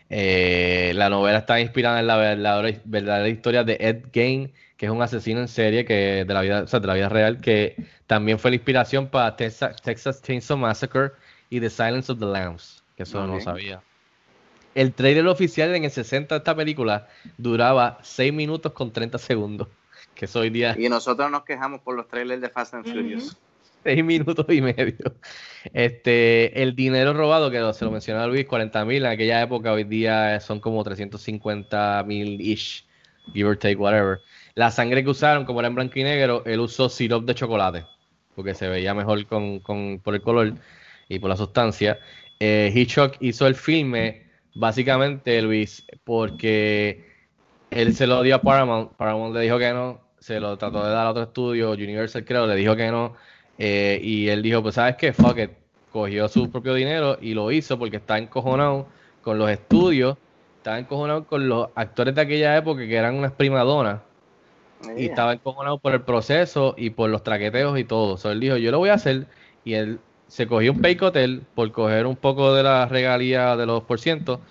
Eh, la novela está inspirada en la verdadera, verdadera historia de Ed Gein, que es un asesino en serie que de la vida, o sea, de la vida real, que también fue la inspiración para Texas, Texas Chainsaw Massacre y The Silence of the Lambs, que eso no Ok. sabía. El trailer oficial en el 60 de esta película duraba 6 minutos con 30 segundos, que eso hoy día Y nosotros nos quejamos por los trailers de Fast and. Furious. seis minutos y medio. Este, el dinero robado, que se lo mencionaba Luis, 40 mil, en aquella época hoy día son como 350 mil ish, give or take, whatever. La sangre que usaron, como era en blanco y negro, él usó sirop de chocolate, porque se veía mejor con, con- por el color y por la sustancia. Eh, Hitchcock hizo el filme, básicamente, Luis, porque él se lo dio a Paramount, Paramount le dijo que no, se lo trató de dar a otro estudio, Universal creo, le dijo que no, eh, y él dijo, pues sabes qué, fuck it, cogió su propio dinero y lo hizo porque está encojonado con los estudios, estaba encojonado con los actores de aquella época que eran unas primadonas, y estaba encojonado por el proceso y por los traqueteos y todo. So, él dijo, yo lo voy a hacer. Y él se cogió un pay hotel por coger un poco de la regalía de los por ciento,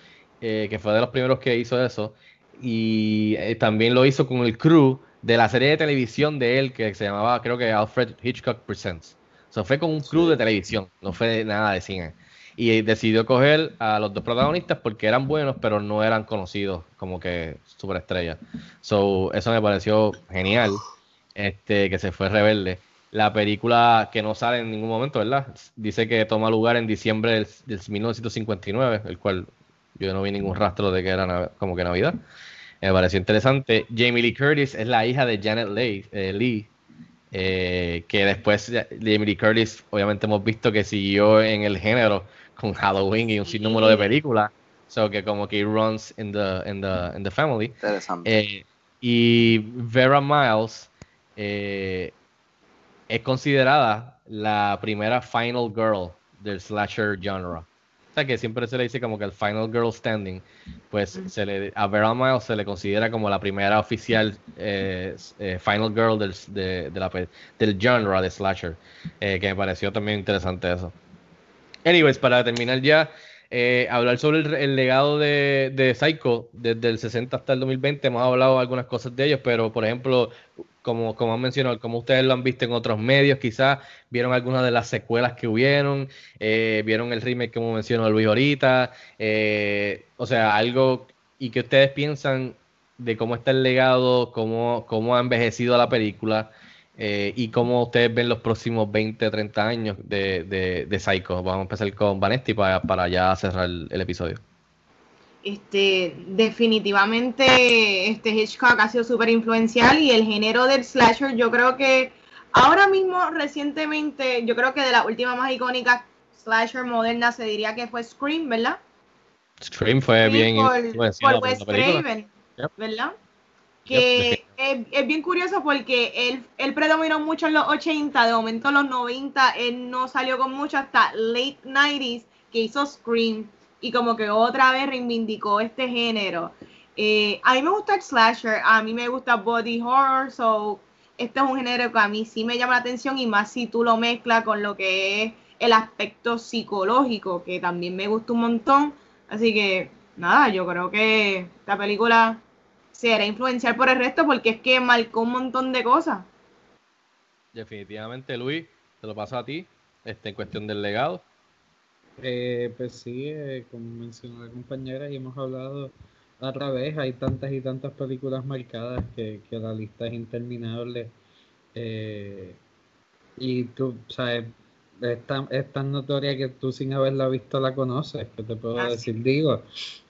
eh, que fue de los primeros que hizo eso. Y eh, también lo hizo con el crew de la serie de televisión de él que se llamaba, creo que Alfred Hitchcock Presents. So, fue con un crew de televisión, no fue nada de cine. Y decidió coger a los dos protagonistas porque eran buenos, pero no eran conocidos como que superestrellas. So, eso me pareció genial. Este, que se fue rebelde. La película que no sale en ningún momento, ¿verdad? Dice que toma lugar en diciembre del, del 1959, el cual yo no vi ningún rastro de que era como que Navidad. Me pareció interesante. Jamie Lee Curtis es la hija de Janet Leigh, eh, Lee, eh, que después de Jamie Lee Curtis, obviamente hemos visto que siguió en el género con Halloween y un sinnúmero de películas. So que como que runs in the, in the, in the family. Interesante. Eh, y Vera Miles eh, es considerada la primera final girl del slasher genre. O sea que siempre se le dice como que el final girl standing. Pues se le, a Vera Miles se le considera como la primera oficial eh, eh, final girl del, de, de la pe- del genre de slasher. eh, que me pareció también interesante eso. Anyways, para terminar ya, eh, hablar sobre el, el legado de, de, Psycho desde el 60 hasta el 2020. Hemos hablado algunas cosas de ellos, pero por ejemplo, como, como han mencionado, como ustedes lo han visto en otros medios, quizás vieron algunas de las secuelas que hubieron, eh, vieron el remake como mencionó Luis ahorita, eh, o sea, algo y que ustedes piensan de cómo está el legado, cómo, cómo ha envejecido la película. Eh, y cómo ustedes ven los próximos 20, 30 años de, de, de Psycho. Vamos a empezar con Vanesti para, para ya cerrar el, el, episodio. Este, definitivamente este Hitchcock ha sido súper influencial y el género del slasher yo creo que ahora mismo recientemente, yo creo que de la última más icónica slasher moderna se diría que fue Scream, ¿verdad? Scream fue bien por, por Wes Craven, yep. ¿verdad? que es, es, bien curioso porque él, él predominó mucho en los 80, de momento en los 90 él no salió con mucho hasta late 90s que hizo Scream y como que otra vez reivindicó este género. Eh, a mí me gusta el slasher, a mí me gusta body horror, so este es un género que a mí sí me llama la atención y más si tú lo mezclas con lo que es el aspecto psicológico, que también me gusta un montón. Así que nada, yo creo que esta película será influencial por el resto porque es que marcó un montón de cosas. Definitivamente, Luis, te lo paso a ti, este, en cuestión del legado. Eh, pues sí, eh, como mencionó la compañera y hemos hablado a través, hay tantas y tantas películas marcadas que, que la lista es interminable. Eh, y tú, sabes, es tan, es tan notoria que tú sin haberla visto la conoces, que te puedo Ah, decir, digo.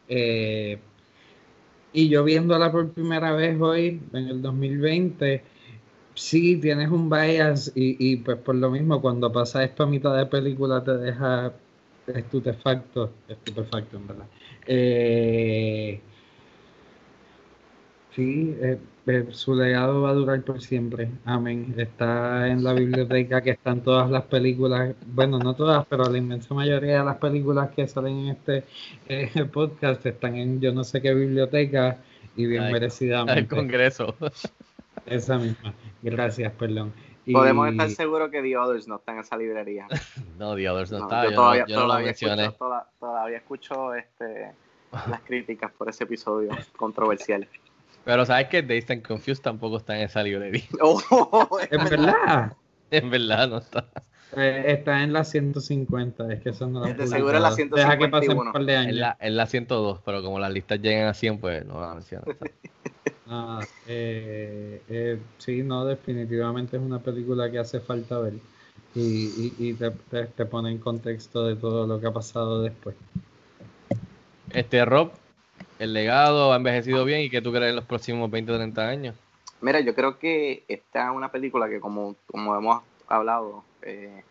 Eh, y yo viéndola por primera vez hoy, en el 2020, sí tienes un bias y, y pues por lo mismo cuando pasa esto a mitad de película te deja estupefacto, estupefacto en verdad. Eh, sí, eh, eh, su legado va a durar por siempre, amén. Está en la biblioteca que están todas las películas, bueno, no todas, pero la inmensa mayoría de las películas que salen en este eh, [LAUGHS] podcast están en yo no sé qué biblioteca y bien Ay, merecidamente. El Congreso. Esa misma, gracias, perdón. Y- Podemos estar seguros que The Others no está en esa librería. [LAUGHS] No, The Others no, No, está, yo yo, todavía, no, yo no lo todavía mencioné. escucho, toda- todavía escucho este, [LAUGHS] las críticas por ese episodio controversial. Pero sabes que Dazed and Confused tampoco está en esa librería. [LAUGHS] Oh, En verdad, En verdad no está. eh, está en la 150, es que eso no De seguro en la. Deja que pasen 151. un par de En años. la, en la 102, pero como las listas llegan a 100, pues no la mencionan. Ah, eh, eh, sí, no, definitivamente es una película que hace falta ver y, y, y te, te- te pone en contexto de todo lo que ha pasado después. Este Rob, el legado ha envejecido bien y que tú crees en los próximos 20 o 30 años. Mira, yo creo que esta es una película que como, como hemos hablado, eh,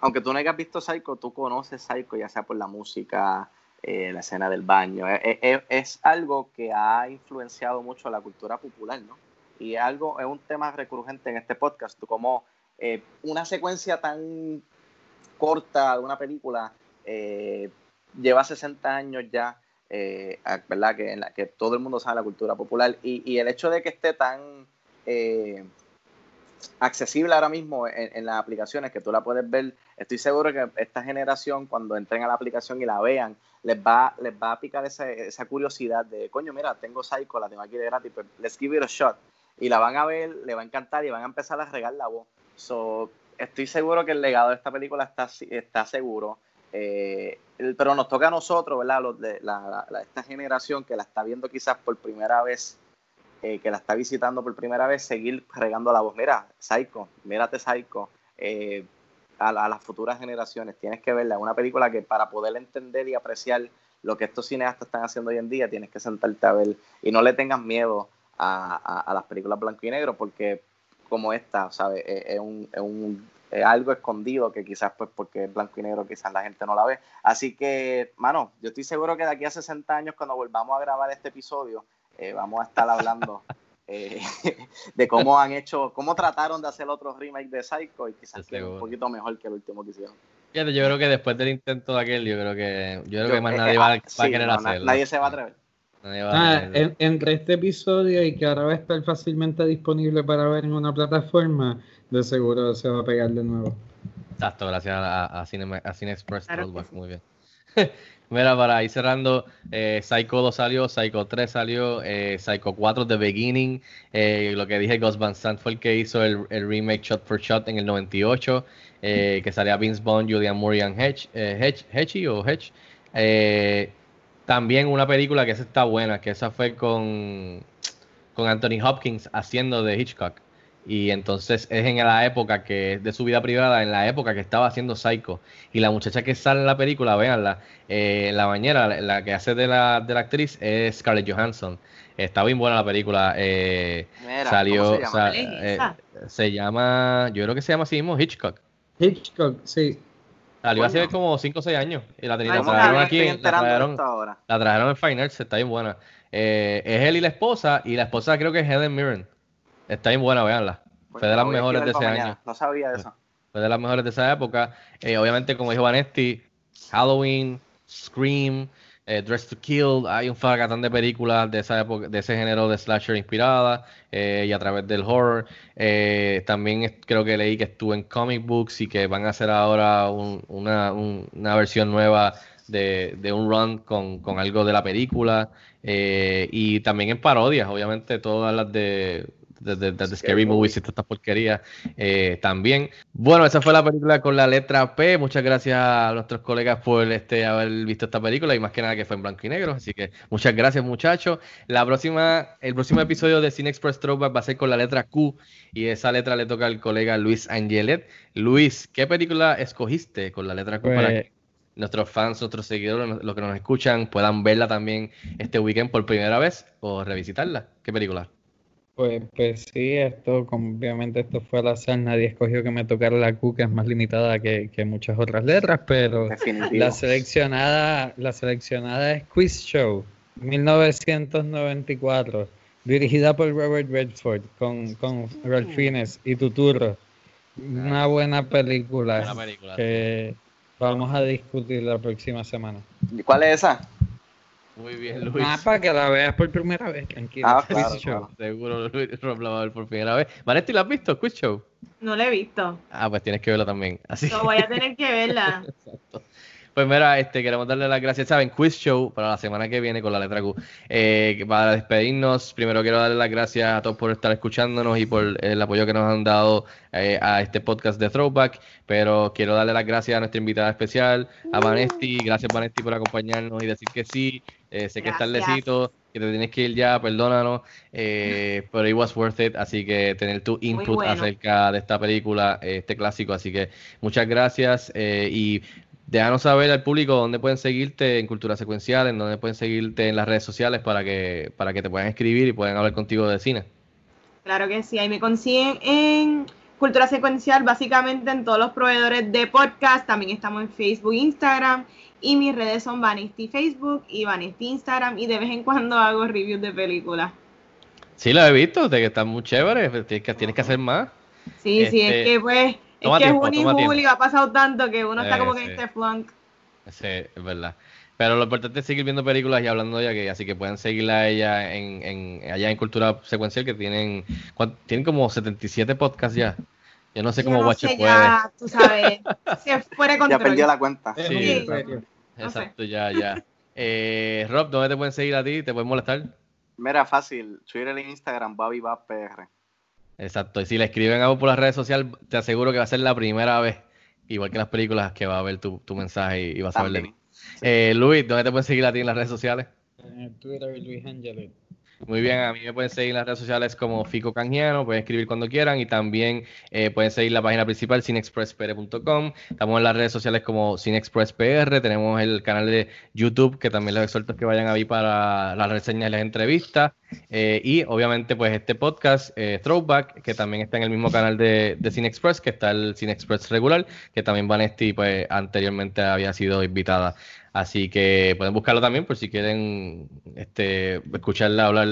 aunque tú no hayas visto Psycho, tú conoces Psycho ya sea por la música, eh, la escena del baño. Eh, eh, es algo que ha influenciado mucho la cultura popular, ¿no? Y algo, es un tema recurrente en este podcast, como una secuencia tan corta de una película lleva 60 años ya, a- ¿verdad? Que, en la que todo el mundo sabe la cultura popular y, el hecho de que esté tan accesible ahora mismo en, en las aplicaciones, que tú la puedes ver, estoy seguro que esta generación cuando entren a la aplicación y la vean, les va, les va a picar esa, esa curiosidad de, coño, mira, tengo Psycho, la tengo aquí de gratis, pues let's give it a shot. Y la van a ver, le va a encantar y van a empezar a regar la voz. So, estoy seguro que el legado de esta película está, está seguro. Eh, pero nos toca a nosotros, ¿verdad? Los de la- la- esta generación que la está viendo quizás por primera vez, eh, que la está visitando por primera vez, seguir regando la voz. Mira, Psycho, mírate Psycho. eh, a, la- a las futuras generaciones, tienes que verla. Una película que para poder entender y apreciar lo que estos cineastas están haciendo hoy en día, tienes que sentarte a ver y no le tengas miedo a, a- a las películas blanco y negro, porque como esta, ¿sabes? Es, es un, es un- es algo escondido que quizás, pues, porque es blanco y negro, quizás la gente no la ve. Así que, mano, yo estoy seguro que de aquí a 60 años, cuando volvamos a grabar este episodio, eh, vamos a estar hablando eh, [LAUGHS] de cómo han hecho, cómo trataron de hacer otro remake de Psycho y quizás un poquito mejor que el último que hicieron. Fíjate, yo creo que después del intento de aquel, yo creo que, yo creo Yo- que más eh, nadie va, ah, va a sí, querer no, hacerlo. Nadie se va a atrever. Ah, en- entre este episodio y que ahora va a estar fácilmente disponible para ver en una plataforma, de seguro se va a pegar de nuevo. Exacto, gracias a, a, Cine, a Cine Express Claro que Worldwide, sí. muy bien. [LAUGHS] Mira, para ir cerrando, eh, Psycho 2 salió, Psycho 3 salió, eh, Psycho 4 The Beginning, eh, lo que dije, Gus Van fue el que hizo el, el remake Shot for Shot en el 98, eh, que salía Vince Bond, Julian Moore y Ann Hedge, Hedge, o Hedge. También una película que esa está buena, que esa fue con, con Anthony Hopkins haciendo de Hitchcock. Y entonces es en la época que de su vida privada, en la época que estaba haciendo Psycho. Y la muchacha que sale en la película, véanla, eh, en la bañera, la, la que hace de la, de la actriz es Scarlett Johansson. Está bien buena la película. eh, Mira, salió, ¿cómo se llama? sa- ¿Cuál es eh, se llama, yo creo que se llama así mismo Hitchcock. Hitchcock, sí. Salió hace como 5 o 6 años. Y la, tenía- Ay, la trajeron aquí, la trajeron, la trajeron en Fine Arts, está bien buena. Eh, es él y la esposa, y la esposa creo que es Helen Mirren. Está bien buena, véanla. Fue de las mejores de ese año. No sabía de eso. Fue de las mejores de esa época. Eh, obviamente, como dijo Vanesti, Halloween, Scream, eh, Dress to Kill, hay un fracatán de películas de esa época, de ese género de slasher inspirada eh, y a través del horror. Eh, también es- creo que leí que estuvo en comic books y que van a hacer ahora un- una, un- una versión nueva de, de un run con, con algo de la película. Y también en parodias, obviamente, todas las de de, de- de- de Scary Movies y todas estas porquerías eh, también. Bueno, esa fue la película con la letra P. Muchas gracias a nuestros colegas por este haber visto esta película y más que nada que fue en blanco y negro. Así que muchas gracias, muchachos. La próxima, el próximo episodio de Cine Express Throwback va a ser con la letra Q y esa letra le toca al colega Luis Angelet. Luis, ¿qué película escogiste con la letra Q para Pues, que nuestros fans, nuestros seguidores, los que nos escuchan, puedan verla también este weekend por primera vez o revisitarla? ¿Qué película? Pues, pues sí, esto, como obviamente esto fue al azar, nadie escogió que me tocara la Q, que es más limitada que, que muchas otras letras, pero Definitivo. la seleccionada, la seleccionada es Quiz Show, 1994, dirigida por Robert Redford, con, con Ralph Fiennes y Tuturro. Una buena película Buena película. que vamos a discutir la próxima semana. ¿Y cuál es esa? Muy bien, Luis. Ah, para que la veas por primera vez, tranquilo. Ah, [LAUGHS] Quiz claro, Show. claro. Seguro Luis Rob la va a ver por primera vez. Vanetti, ¿la has visto? Quiz Show. No la he visto. Ah, pues tienes que verla también. Así No voy a tener que verla. [LAUGHS] Exacto. Pues mira, este, queremos darle las gracias, ¿saben? Quiz Show para la semana que viene con la letra Q. Eh, para despedirnos, primero quiero darle las gracias a todos por estar escuchándonos y por el apoyo que nos han dado eh, a este podcast de Throwback. Pero quiero darle las gracias a nuestra invitada especial, a Vanesti. Gracias, Vanesti, por acompañarnos y decir que sí. Eh, sé que es tardecito, que te tienes que ir ya, perdónanos. eh, [LAUGHS] pero it was worth it. Así que tener tu input bueno. acerca de esta película, eh, este clásico. Así que muchas gracias eh, y déjanos saber al público dónde pueden seguirte en Cultura Secuencial, en dónde pueden seguirte en las redes sociales para que, para que te puedan escribir y puedan hablar contigo de cine. Claro que sí, ahí me consiguen en Cultura Secuencial, básicamente en todos los proveedores de podcast. También estamos en Facebook, Instagram. Y mis redes son Vanesti Facebook y Vanesti Instagram. Y de vez en cuando hago reviews de películas. Sí, lo he visto, de que está muy chévere, tienes que, tienes que hacer más. Sí, sí, Este, es que pues, es toma que tiempo, junio y tiempo. julio ha pasado tanto que uno está Eh, como que en sí. este flunk. Sí, es verdad. Pero lo importante es seguir viendo películas y hablando de ella, que, así que pueden seguirla a ella en, en, allá en Cultura Secuencial, que tienen, ¿cuán- tienen como 77 podcasts ya. Yo no sé Yo cómo no Guacho sé, puede. ya, tú sabes, [LAUGHS] se fuera de Ya control. perdí la cuenta. Sí, un exacto. imperio. No sé. Exacto, ya, ya. [LAUGHS] Eh, Rob, ¿dónde te pueden seguir a ti? ¿Te pueden molestar? Mira, fácil. Twitter e Instagram, Bobby Bab PR. Exacto, y si le escriben algo por las redes sociales, te aseguro que va a ser la primera vez, igual que las películas, que va a ver tu, tu mensaje y, y vas a ver de ti. También. Eh, Luis, ¿dónde te pueden seguir a ti en las redes sociales? En Twitter, Luis Angelet. Muy bien, a mí me pueden seguir en las redes sociales como Fico Canjiano, pueden escribir cuando quieran y también eh, pueden seguir la página principal cinexpresspr.com. Estamos en las redes sociales como cinexpresspr, tenemos el canal de YouTube que también les exhorto que vayan a ver para las reseñas y las entrevistas eh, y obviamente pues este podcast eh, Throwback que también está en el mismo canal de, de Cine Express que está el Cine Express regular que también Vanesti pues anteriormente había sido invitada. Así que pueden buscarlo también por si quieren este, escucharla hablar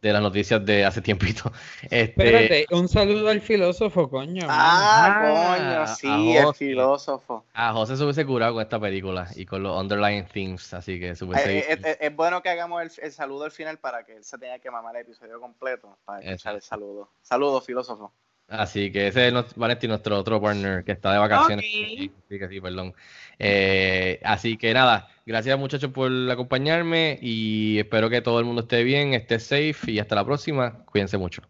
de las noticias de hace tiempito. [LAUGHS] Este, Espérate, un saludo al filósofo, coño. Ah, Ah, coño, a sí, el filósofo. a José se hubiese curado con esta película y con los underlying themes, así que se hubiese... Eh, eh, eh, es bueno que hagamos el, el saludo al final para que él se tenga que mamar el episodio completo para escuchar Exacto. el saludo. Saludos, filósofo. Así que ese es nuestro- Vanetti, nuestro otro partner que está de vacaciones. Ok. Sí, sí, que sí, perdón. Eh, así que nada, gracias muchachos por acompañarme y espero que todo el mundo esté bien, esté safe y hasta la próxima. Cuídense mucho.